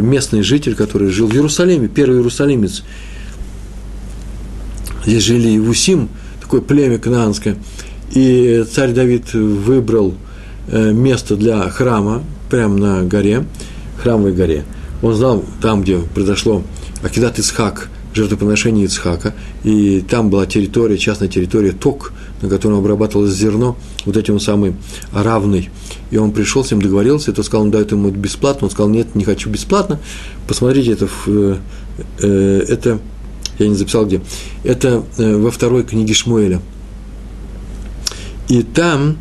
Speaker 1: местный житель, который жил в Иерусалиме, первый иерусалимец. Здесь жили Иусим, такое племя кнаанское. И царь Давид выбрал э, место для храма прямо на горе, храмовой горе – он знал там, где произошло Акидат Исхак, жертвоприношение Ицхака, и там была территория, частная территория Ток, на котором обрабатывалось зерно, вот этим самый равный. И он пришел с ним, договорился, и тот сказал, он дает ему бесплатно, он сказал, нет, не хочу бесплатно, посмотрите, это, э, э, это я не записал где, это э, во второй книге Шмуэля. И там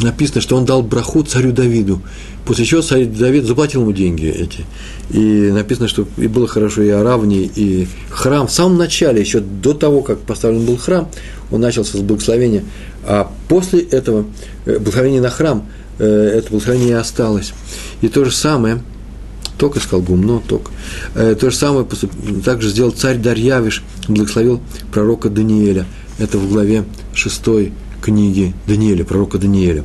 Speaker 1: написано, что он дал браху царю Давиду. После чего царь Давид заплатил ему деньги эти. И написано, что и было хорошо и Аравни, и храм. В самом начале, еще до того, как поставлен был храм, он начался с благословения. А после этого э, благословение на храм, э, это благословение и осталось. И то же самое, только сказал гумно, только. Э, то же самое также сделал царь Дарьявиш, благословил пророка Даниэля. Это в главе 6 книги Даниэля, пророка Даниэля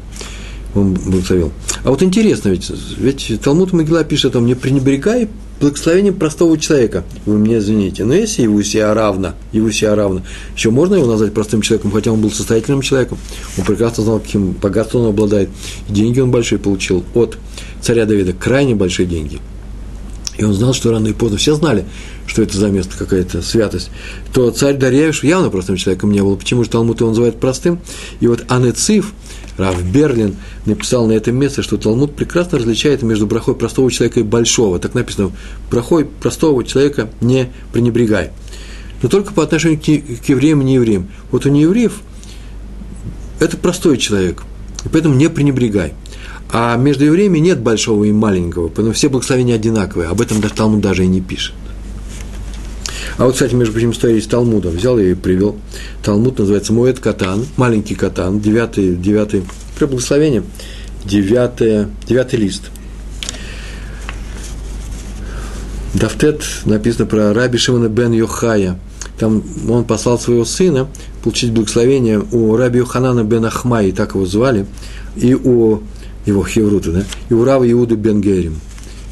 Speaker 1: он благословил. А вот интересно, ведь, ведь Талмуд Могила пишет о том, не пренебрегай благословением простого человека. Вы мне извините. Но если Иусия равна, Иусия равна, еще можно его назвать простым человеком, хотя он был состоятельным человеком. Он прекрасно знал, каким богатством он обладает. И деньги он большие получил от царя Давида, крайне большие деньги. И он знал, что рано и поздно, все знали, что это за место, какая-то святость, то царь Дарьявиш явно простым человеком не был. Почему же Талмуд его называет простым? И вот Анецив, Рав Берлин написал на этом месте, что Талмуд прекрасно различает между брахой простого человека и большого. Так написано, брахой простого человека не пренебрегай. Но только по отношению к евреям и неевреям. Вот у неевреев это простой человек, и поэтому не пренебрегай. А между евреями нет большого и маленького, поэтому все благословения одинаковые. Об этом Талмуд даже и не пишет. А вот, кстати, между прочим, история из Талмуда. Взял и привел. Талмуд называется Моэт Катан, маленький Катан, девятый, девятый, при благословении, девятый, девятый лист. Дафтет написано про Раби Шимона бен Йохая. Там он послал своего сына получить благословение у Раби Йоханана бен Ахмаи, так его звали, и у его Хеврута, да, и у Рава Иуды бен Герим –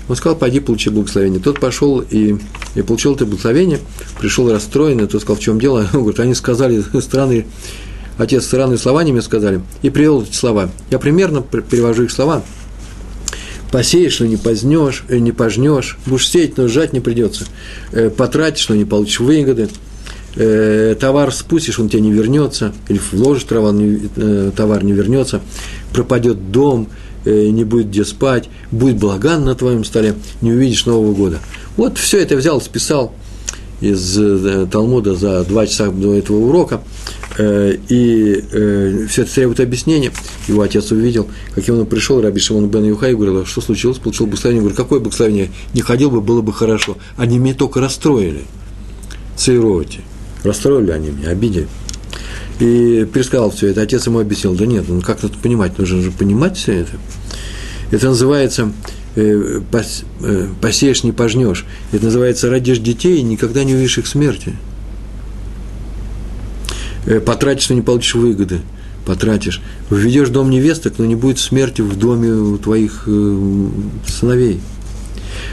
Speaker 1: он сказал, пойди получи благословение. Тот пошел и, и получил это благословение, пришел расстроенный, тот сказал, в чем дело? Он говорит, они сказали странные, отец странные слова они мне сказали, и привел эти слова. Я примерно перевожу их слова. Посеешь, но не позднешь, э, не пожнешь, будешь сеять, но сжать не придется. Э, потратишь, но не получишь выгоды. Э, товар спустишь, он тебе не вернется, или вложишь товар, товар не вернется, пропадет дом, не будет где спать, будет благан на твоем столе, не увидишь Нового года. Вот все это взял, списал из э, Талмуда за два часа до этого урока, э, и все это требует объяснения. Его отец увидел, каким он пришел, Раби Шимон бен Юхай, говорил, «А что случилось, получил благословение. Говорю, какое благословение? Не ходил бы, было бы хорошо. Они меня только расстроили. Цейроти. Расстроили они меня, обидели. И пересказал все это. Отец ему объяснил, да нет, ну как это понимать, нужно же понимать все это. Это называется э, э, посеешь, не пожнешь. Это называется родишь детей никогда не увидишь их смерти. Э, потратишь, но не получишь выгоды. Потратишь. Введешь дом невесток, но не будет смерти в доме у твоих сыновей.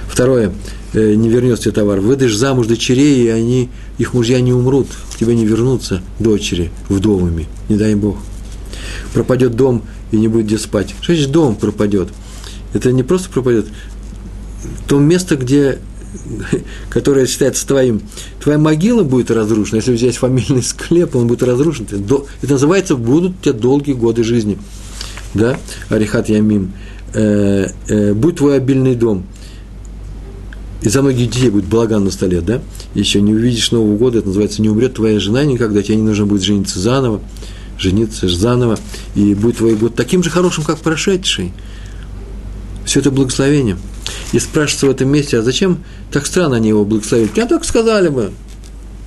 Speaker 1: Второе. Э, не вернется тебе товар. Выдашь замуж дочерей, и они, их мужья не умрут, к тебе не вернутся дочери вдовами, не дай Бог. Пропадет дом, и не будет где спать. Что значит дом пропадет? Это не просто пропадет. То место, где которое считается твоим, твоя могила будет разрушена, если взять фамильный склеп, он будет разрушен. Это называется, будут у тебя долгие годы жизни. Да, Арихат Ямим. Э, э, будь твой обильный дом и за многих детей будет балаган на столе, да, еще не увидишь Нового года, это называется, не умрет твоя жена никогда, тебе не нужно будет жениться заново, жениться заново, и будет твой год таким же хорошим, как прошедший. Все это благословение. И спрашивается в этом месте, а зачем так странно они его благословили? Я только сказали бы,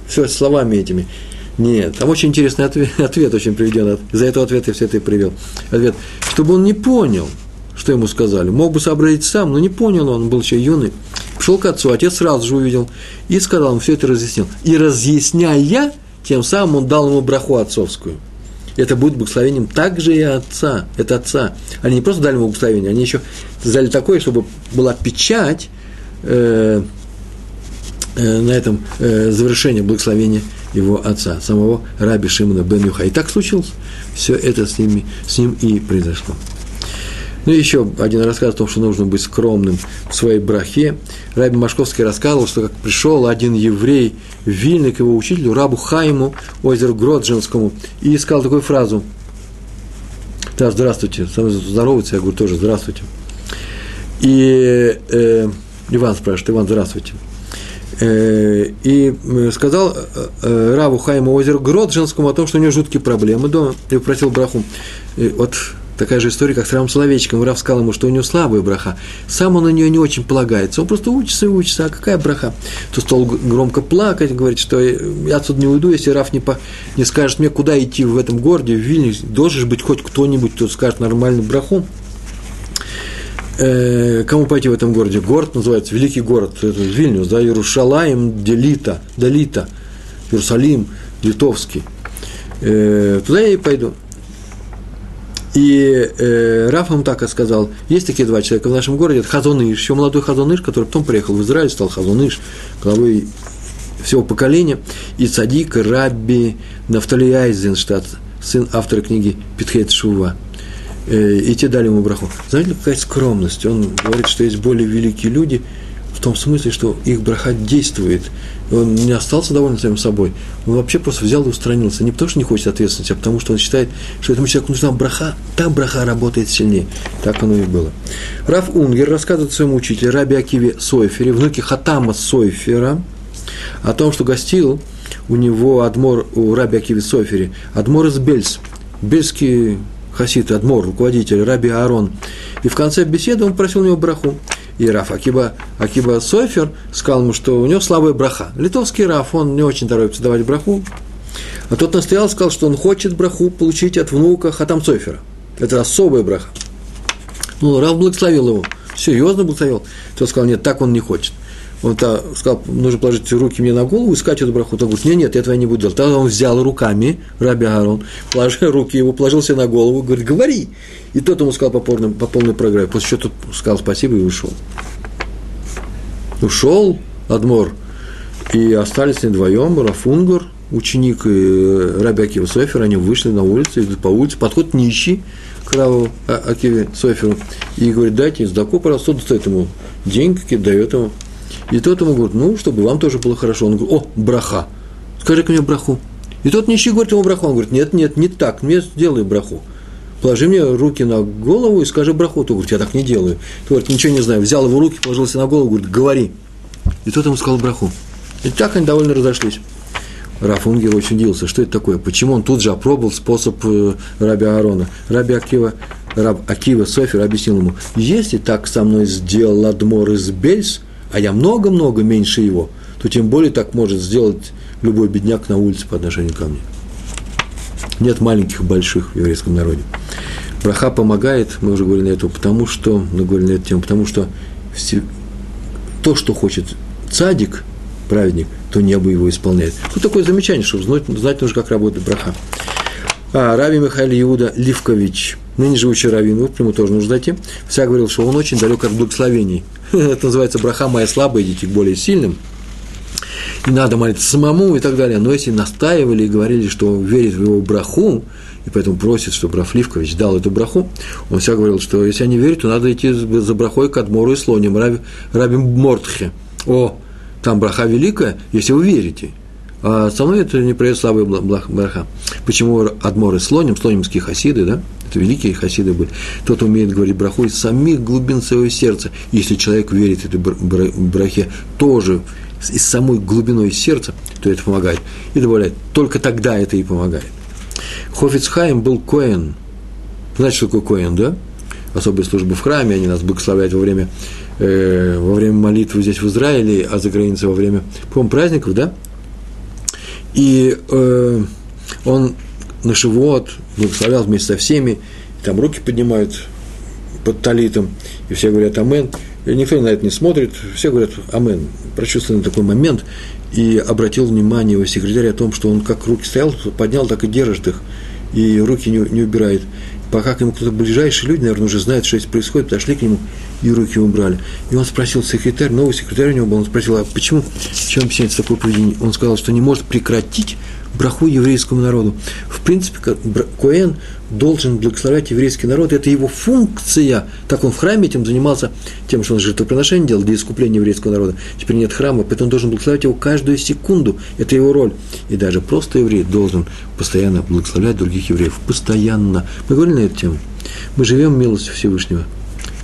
Speaker 1: все словами этими. Нет, там очень интересный ответ, ответ очень приведен. Из-за этого ответа я все это и привел. Ответ, чтобы он не понял, что ему сказали. Мог бы сообразить сам, но не понял он, был еще юный. Пришел к отцу, отец сразу же увидел и сказал ему, все это разъяснил. И разъясняя, тем самым он дал ему браху отцовскую. Это будет благословением также и отца, это отца. Они не просто дали ему благословение, они еще дали такое, чтобы была печать э, э, на этом э, завершение благословения его отца, самого Раби Шимона бен Юха. И так случилось. Все это с, ними, с ним и произошло. Ну и еще один рассказ о том, что нужно быть скромным в своей брахе. Раби Машковский рассказывал, что как пришел один еврей в Вильны к его учителю, рабу Хайму, озеру Гродженскому, и сказал такую фразу. Да, здравствуйте. Сам здоровается, я говорю тоже здравствуйте. И э, Иван спрашивает, Иван, здравствуйте. Э, и сказал э, э, Раву Хайму озеру Гродженскому о том, что у него жуткие проблемы дома, и попросил браху. И вот Такая же история, как с Равом Соловейчиком. Рав сказал ему, что у него слабая браха. Сам он на нее не очень полагается. Он просто учится и учится. А какая браха? То стал громко плакать, говорит, что я отсюда не уйду, если Раф не, по, не скажет мне, куда идти в этом городе, в Вильне. Должен быть хоть кто-нибудь, кто скажет нормальную браху. Э, кому пойти в этом городе? Город называется, великий город, это Вильнюс, да, Иерушалаем, Делита, Далита, Иерусалим, Литовский. Э, туда я и пойду. И э, Раф и сказал, есть такие два человека в нашем городе, это Хазоныш, еще молодой Хазоныш, который потом приехал в Израиль, стал Хазоныш, главой всего поколения, и Садик Рабби Нафтали Айзенштадт, сын автора книги Питхейт Шува. Э, и те дали ему браху. Знаете, какая скромность. Он говорит, что есть более великие люди, в том смысле, что их браха действует – он не остался доволен самим собой, он вообще просто взял и устранился. Не потому, что не хочет ответственности, а потому, что он считает, что этому человеку нужна браха, там браха работает сильнее. Так оно и было. Раф Унгер рассказывает своему учителю Раби Акиве Сойфере, внуке Хатама Сойфера, о том, что гостил у него Адмор, у Раби Акиве Сойфере, Адмор из Бельс, бельский хасид, Адмор, руководитель, Раби Аарон. И в конце беседы он просил у него браху и Раф Акиба, Акиба Софер сказал ему, что у него слабая браха. Литовский Раф, он не очень торопится давать браху. А тот настоял, сказал, что он хочет браху получить от внука Хатам Софера. Это особая браха. Ну, Раф благословил его, серьезно благословил. Тот сказал, нет, так он не хочет он -то сказал, нужно положить руки мне на голову, искать эту браху. Он говорит, нет, нет, я этого не буду делать. Тогда он взял руками, Раби Агарон, положил руки его, положил себе на голову, говорит, говори. И тот ему сказал по полной, по полной программе. После чего тот сказал спасибо и ушел. Ушел Адмор, и остались они вдвоем, Рафунгар, ученик и э, Раби Акива Софер, они вышли на улицу, идут по улице, подходит нищий к Раву а, Акиве Соферу и говорит, дайте сдаку, пожалуйста, стоит ему деньги, дает ему. И тот ему говорит, ну, чтобы вам тоже было хорошо. Он говорит, о, браха, скажи ко мне браху. И тот нищий говорит ему браху. Он говорит, нет, нет, не так, мне сделай браху. положи мне руки на голову и скажи браху. Тот говорит, я так не делаю. Тот говорит, ничего не знаю. Взял его руки, положил себе на голову, говорит, говори. И тот ему сказал браху. И так они довольно разошлись. Раф Унгер очень удивился, что это такое, почему он тут же опробовал способ э, Раби Аарона. Раби Акива, Раб Акива Софер объяснил ему, если так со мной сделал Адмор из Бельс, а я много-много меньше его, то тем более так может сделать любой бедняк на улице по отношению ко мне. Нет маленьких больших в еврейском народе. Браха помогает, мы уже говорили на это, потому что, мы говорили на эту тему, потому что все, то, что хочет цадик, праведник, то небо его исполняет. Вот такое замечание, чтобы знать, знать нужно, как работает браха. А, Раби Михаил Иуда Ливкович, ныне живущий раввин, вот к нему тоже нужно зайти, вся говорил, что он очень далек от благословений. Это называется браха моя слабая, идите к более сильным. И надо молиться самому и так далее. Но если настаивали и говорили, что верит в его браху, и поэтому просит, чтобы Раф Ливкович дал эту браху, он всегда говорил, что если они верят, то надо идти за брахой к Адмору и Слоним, Раби, Раби Мортхе. О, там браха великая, если вы верите. А со мной это не проект слабый браха. Почему Адмор и Слоним, слонимские хасиды, да, это великие хасиды были, тот умеет говорить браху из самих глубин своего сердца. Если человек верит этой брахе тоже из самой глубиной сердца, то это помогает. И добавляет, только тогда это и помогает. Хофицхайм был Коэн. Знаете, что такое Коэн, да? Особая служба в храме, они нас благословляют во время э, во время молитвы здесь в Израиле, а за границей во время, по праздников, да? И э, он на Шивот благословлял вместе со всеми, там руки поднимают под талитом, и все говорят «Амен». И никто на это не смотрит, все говорят «Амен». Прочувствовали такой момент, и обратил внимание его секретарь о том, что он как руки стоял, поднял, так и держит их, и руки не, не убирает пока к нему кто-то ближайшие люди, наверное, уже знают, что здесь происходит, подошли к нему и руки убрали. И он спросил секретарь, новый секретарь у него был, он спросил, а почему, чем объясняется такое поведение? Он сказал, что не может прекратить браху еврейскому народу. В принципе, Коэн должен благословлять еврейский народ, это его функция. Так он в храме этим занимался, тем, что он жертвоприношение делал для искупления еврейского народа. Теперь нет храма, поэтому он должен благословлять его каждую секунду. Это его роль. И даже просто еврей должен постоянно благословлять других евреев. Постоянно. Мы говорили на эту тему. Мы живем милостью Всевышнего.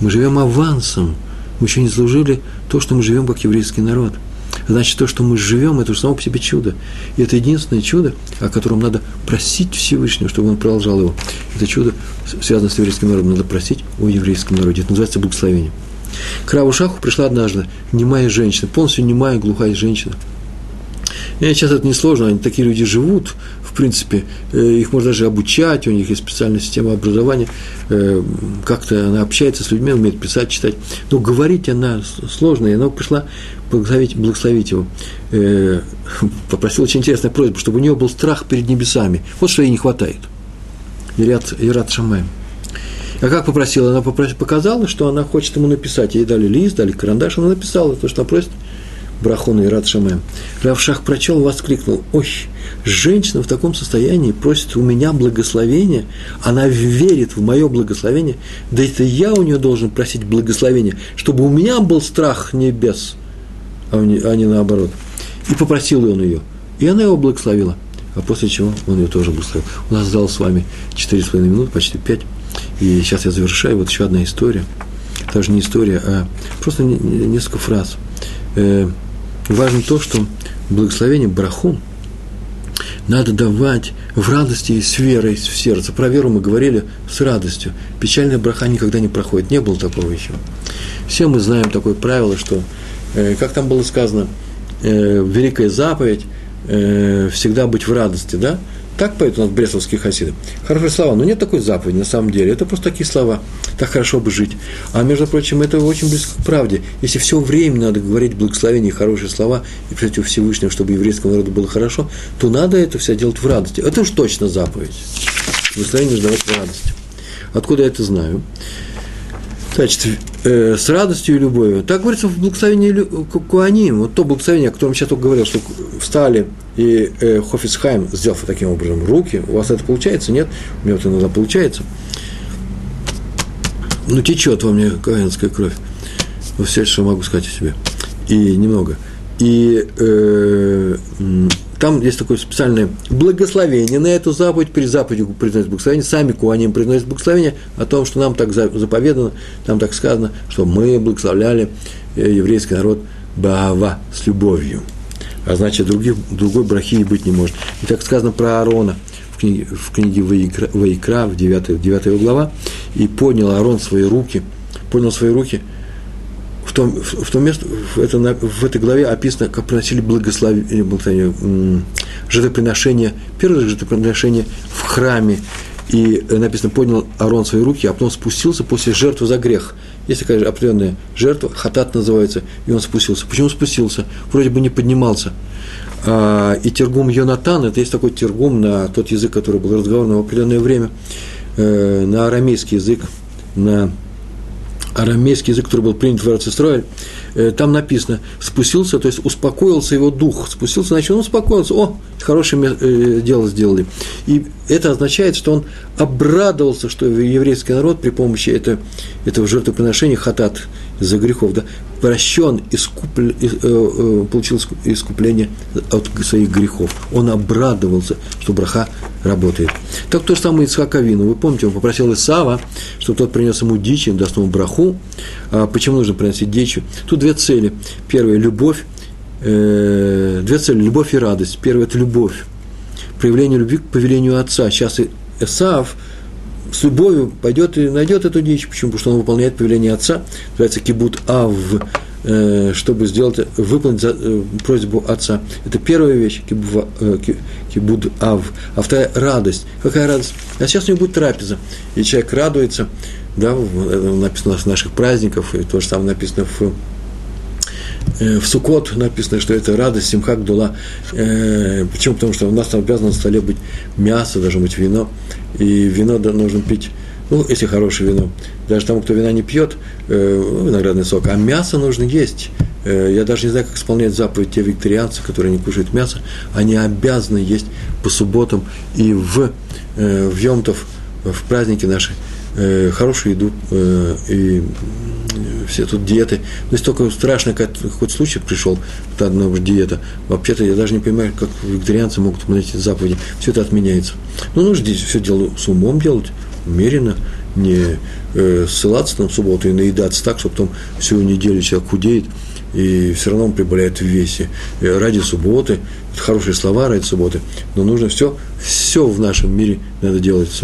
Speaker 1: Мы живем авансом. Мы еще не служили то, что мы живем как еврейский народ – значит, то, что мы живем, это уже само по себе чудо. И это единственное чудо, о котором надо просить Всевышнего, чтобы он продолжал его. Это чудо связано с еврейским народом. Надо просить о еврейском народе. Это называется благословение. К Раву Шаху пришла однажды немая женщина, полностью немая, глухая женщина. И сейчас это несложно, они такие люди живут, в принципе, э, их можно даже обучать, у них есть специальная система образования, э, как-то она общается с людьми, умеет писать, читать. Но говорить она сложно, и она пришла благословить, благословить его. Э, попросил очень интересную просьбу, чтобы у нее был страх перед небесами. Вот что ей не хватает. Ират, Ират Шамаем. А как попросила? Она показала, что она хочет ему написать. Ей дали лист, дали карандаш, она написала то, что она просит Брахона и Рад Шамаем. Равшах прочел, воскликнул, ой, женщина в таком состоянии просит у меня благословения, она верит в мое благословение, да это я у нее должен просить благословения, чтобы у меня был страх небес, а не наоборот. И попросил он ее, и она его благословила. А после чего он ее тоже благословил. У нас зал с вами 4,5 минут, почти 5. И сейчас я завершаю. Вот еще одна история. Даже не история, а просто несколько фраз. Важно то, что благословение браху надо давать в радости и с верой в сердце. Про веру мы говорили с радостью. Печальная браха никогда не проходит. Не было такого еще. Все мы знаем такое правило, что, э, как там было сказано, э, великая заповедь э, всегда быть в радости, да? Так поют у нас брестовские хасиды. Хорошие слова, но нет такой заповеди на самом деле. Это просто такие слова. Так хорошо бы жить. А между прочим, это очень близко к правде. Если все время надо говорить благословения и хорошие слова, и просить у Всевышнего, чтобы еврейскому народу было хорошо, то надо это все делать в радости. Это уж точно заповедь. Благословение нужно давать в радости. Откуда я это знаю? Значит, э, с радостью и любовью. Так говорится в благословении Куаним, вот то благословение, о котором сейчас только говорил, что встали и э, Хофисхайм сделал таким образом руки. У вас это получается? Нет? У меня вот иногда получается. Ну, течет во мне каинская кровь. Вот все, что могу сказать о себе. И немного. И э, там есть такое специальное благословение на эту заповедь, при заповеди произносят благословение, сами куаним произносят благословение о том, что нам так заповедано, там так сказано, что мы благословляли э, еврейский народ Баава с любовью. А значит, других, другой брахи и быть не может. И так сказано про Аарона в книге, в книге Ваикра, Ваикра в 9, 9 глава. И поднял Аарон свои руки, поднял свои руки – том, в, в том месте, в, это, в этой главе описано, как приносили благословение, благословение жертвоприношение, первое жертвоприношение в храме. И написано, поднял Арон свои руки, а потом спустился после жертвы за грех. Есть такая определенная жертва, хатат называется, и он спустился. Почему спустился? Вроде бы не поднимался. А, и тергум Йонатан, это есть такой тергум на тот язык, который был разговорным в определенное время, э, на арамейский язык, на арамейский язык, который был принят в Эрцистрой, э, там написано, спустился, то есть успокоился его дух, спустился, значит, он успокоился, о, хорошее э, дело сделали. И это означает, что он обрадовался, что еврейский народ при помощи этого, этого жертвоприношения, хатат, из-за грехов, да, прощен, искуплен, э, э, получил искупление от своих грехов. Он обрадовался, что браха работает. Так то же самое Ицхак Авину. Вы помните, он попросил Исава, чтобы тот принес ему дичь, даст ему браху. А почему нужно приносить дичь? Тут две цели. Первая – любовь. Э, две цели – любовь и радость. Первая – это любовь. Проявление любви к повелению отца. Сейчас Исав – с любовью пойдет и найдет эту дичь. Почему? Потому что он выполняет повеление отца, называется кибут ав, э, чтобы сделать, выполнить э, просьбу отца. Это первая вещь, э, кибуд ав. А вторая – радость. Какая радость? А сейчас у него будет трапеза. И человек радуется, да, написано в наших праздников, и то же самое написано в в Сукот написано, что это радость, симхак дула. Почему? Потому что у нас там обязано на столе быть мясо, должно быть вино и вино нужно пить, ну, если хорошее вино, даже тому, кто вина не пьет, э, ну, виноградный сок, а мясо нужно есть. Э, я даже не знаю, как исполняют заповедь те викторианцы, которые не кушают мясо, они обязаны есть по субботам и в, э, в Йомтов, в праздники наши, э, хорошую еду э, и все тут диеты. Но если только страшный какой-то случай пришел, то одна уж диета, вообще-то я даже не понимаю, как вегетарианцы могут выполнять эти заповеди. Все это отменяется. Ну, нужно здесь все дело с умом делать, умеренно, не э, ссылаться на субботу и наедаться так, чтобы потом всю неделю человек худеет, и все равно он прибавляет в весе. И ради субботы, это хорошие слова ради субботы, но нужно все, все в нашем мире надо делать с.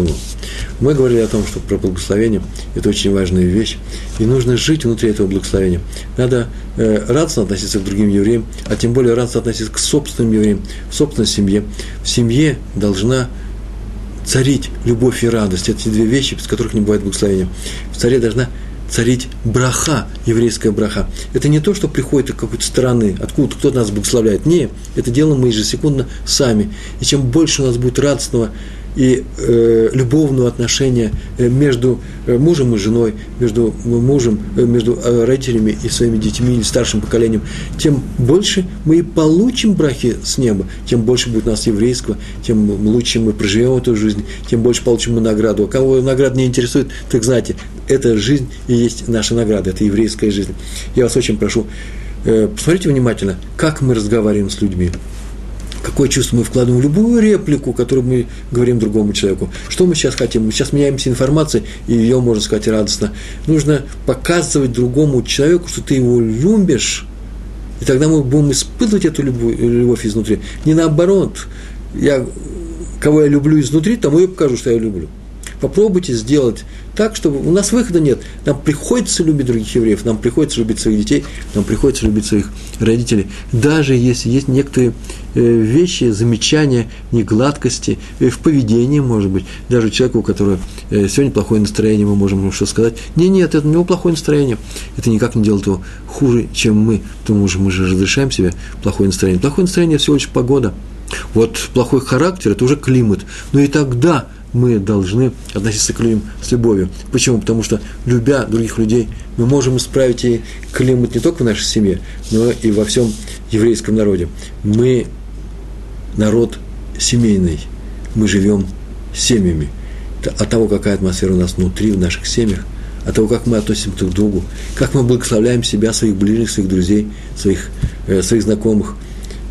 Speaker 1: Мы говорили о том, что про благословение – это очень важная вещь, и нужно жить внутри этого благословения. Надо э, радостно относиться к другим евреям, а тем более радостно относиться к собственным евреям, в собственной семье. В семье должна царить любовь и радость. Это две вещи, без которых не бывает благословения. В царе должна царить браха, еврейская браха. Это не то, что приходит из какой-то страны, откуда кто-то нас благословляет. Не, это делаем мы ежесекундно сами. И чем больше у нас будет радостного и э, любовного отношения э, между э, мужем и женой, между мужем, э, между родителями и своими детьми или старшим поколением, тем больше мы и получим брахи с неба, тем больше будет у нас еврейского, тем лучше мы проживем эту жизнь, тем больше получим мы награду. А кого награда не интересует, так знаете, эта жизнь и есть наша награда, это еврейская жизнь. Я вас очень прошу, посмотрите внимательно, как мы разговариваем с людьми какое чувство мы вкладываем в любую реплику, которую мы говорим другому человеку. Что мы сейчас хотим? Мы сейчас меняемся информацией, и ее, можно сказать, радостно. Нужно показывать другому человеку, что ты его любишь, и тогда мы будем испытывать эту любовь, любовь изнутри. Не наоборот. Я, кого я люблю изнутри, тому я покажу, что я люблю. Попробуйте сделать так, чтобы у нас выхода нет. Нам приходится любить других евреев, нам приходится любить своих детей, нам приходится любить своих родителей. Даже если есть некоторые вещи, замечания, негладкости э, в поведении, может быть, даже человеку, у которого э, сегодня плохое настроение, мы можем ему что сказать. Не, нет, это у него плохое настроение. Это никак не делает его хуже, чем мы, потому что мы же разрешаем себе плохое настроение. Плохое настроение всего лишь погода. Вот плохой характер – это уже климат. Но и тогда – мы должны относиться к людям с любовью. Почему? Потому что, любя других людей, мы можем исправить и климат не только в нашей семье, но и во всем еврейском народе. Мы народ семейный, мы живем семьями. От того, какая атмосфера у нас внутри, в наших семьях, от того, как мы относимся друг к другу, как мы благословляем себя, своих ближних, своих друзей, своих, э, своих знакомых,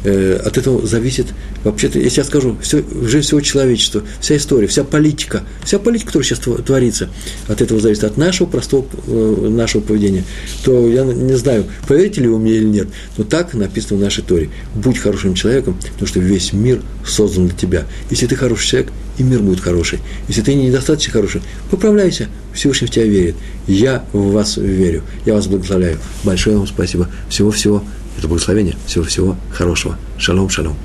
Speaker 1: э, от этого зависит, вообще-то, если я скажу, все, жизнь всего человечества, вся история, вся политика, вся политика, которая сейчас творится, от этого зависит, от нашего простого, э, нашего поведения, то я не знаю, поверите ли вы мне или нет, но так написано в нашей Торе. Будь хорошим человеком, потому что весь мир создан для тебя. Если ты хороший человек, и мир будет хороший. Если ты недостаточно хороший, поправляйся, Всевышний в тебя верит. Я в вас верю. Я вас благословляю. Большое вам спасибо. Всего-всего. Это благословение. Всего-всего хорошего. Шалом, шалом.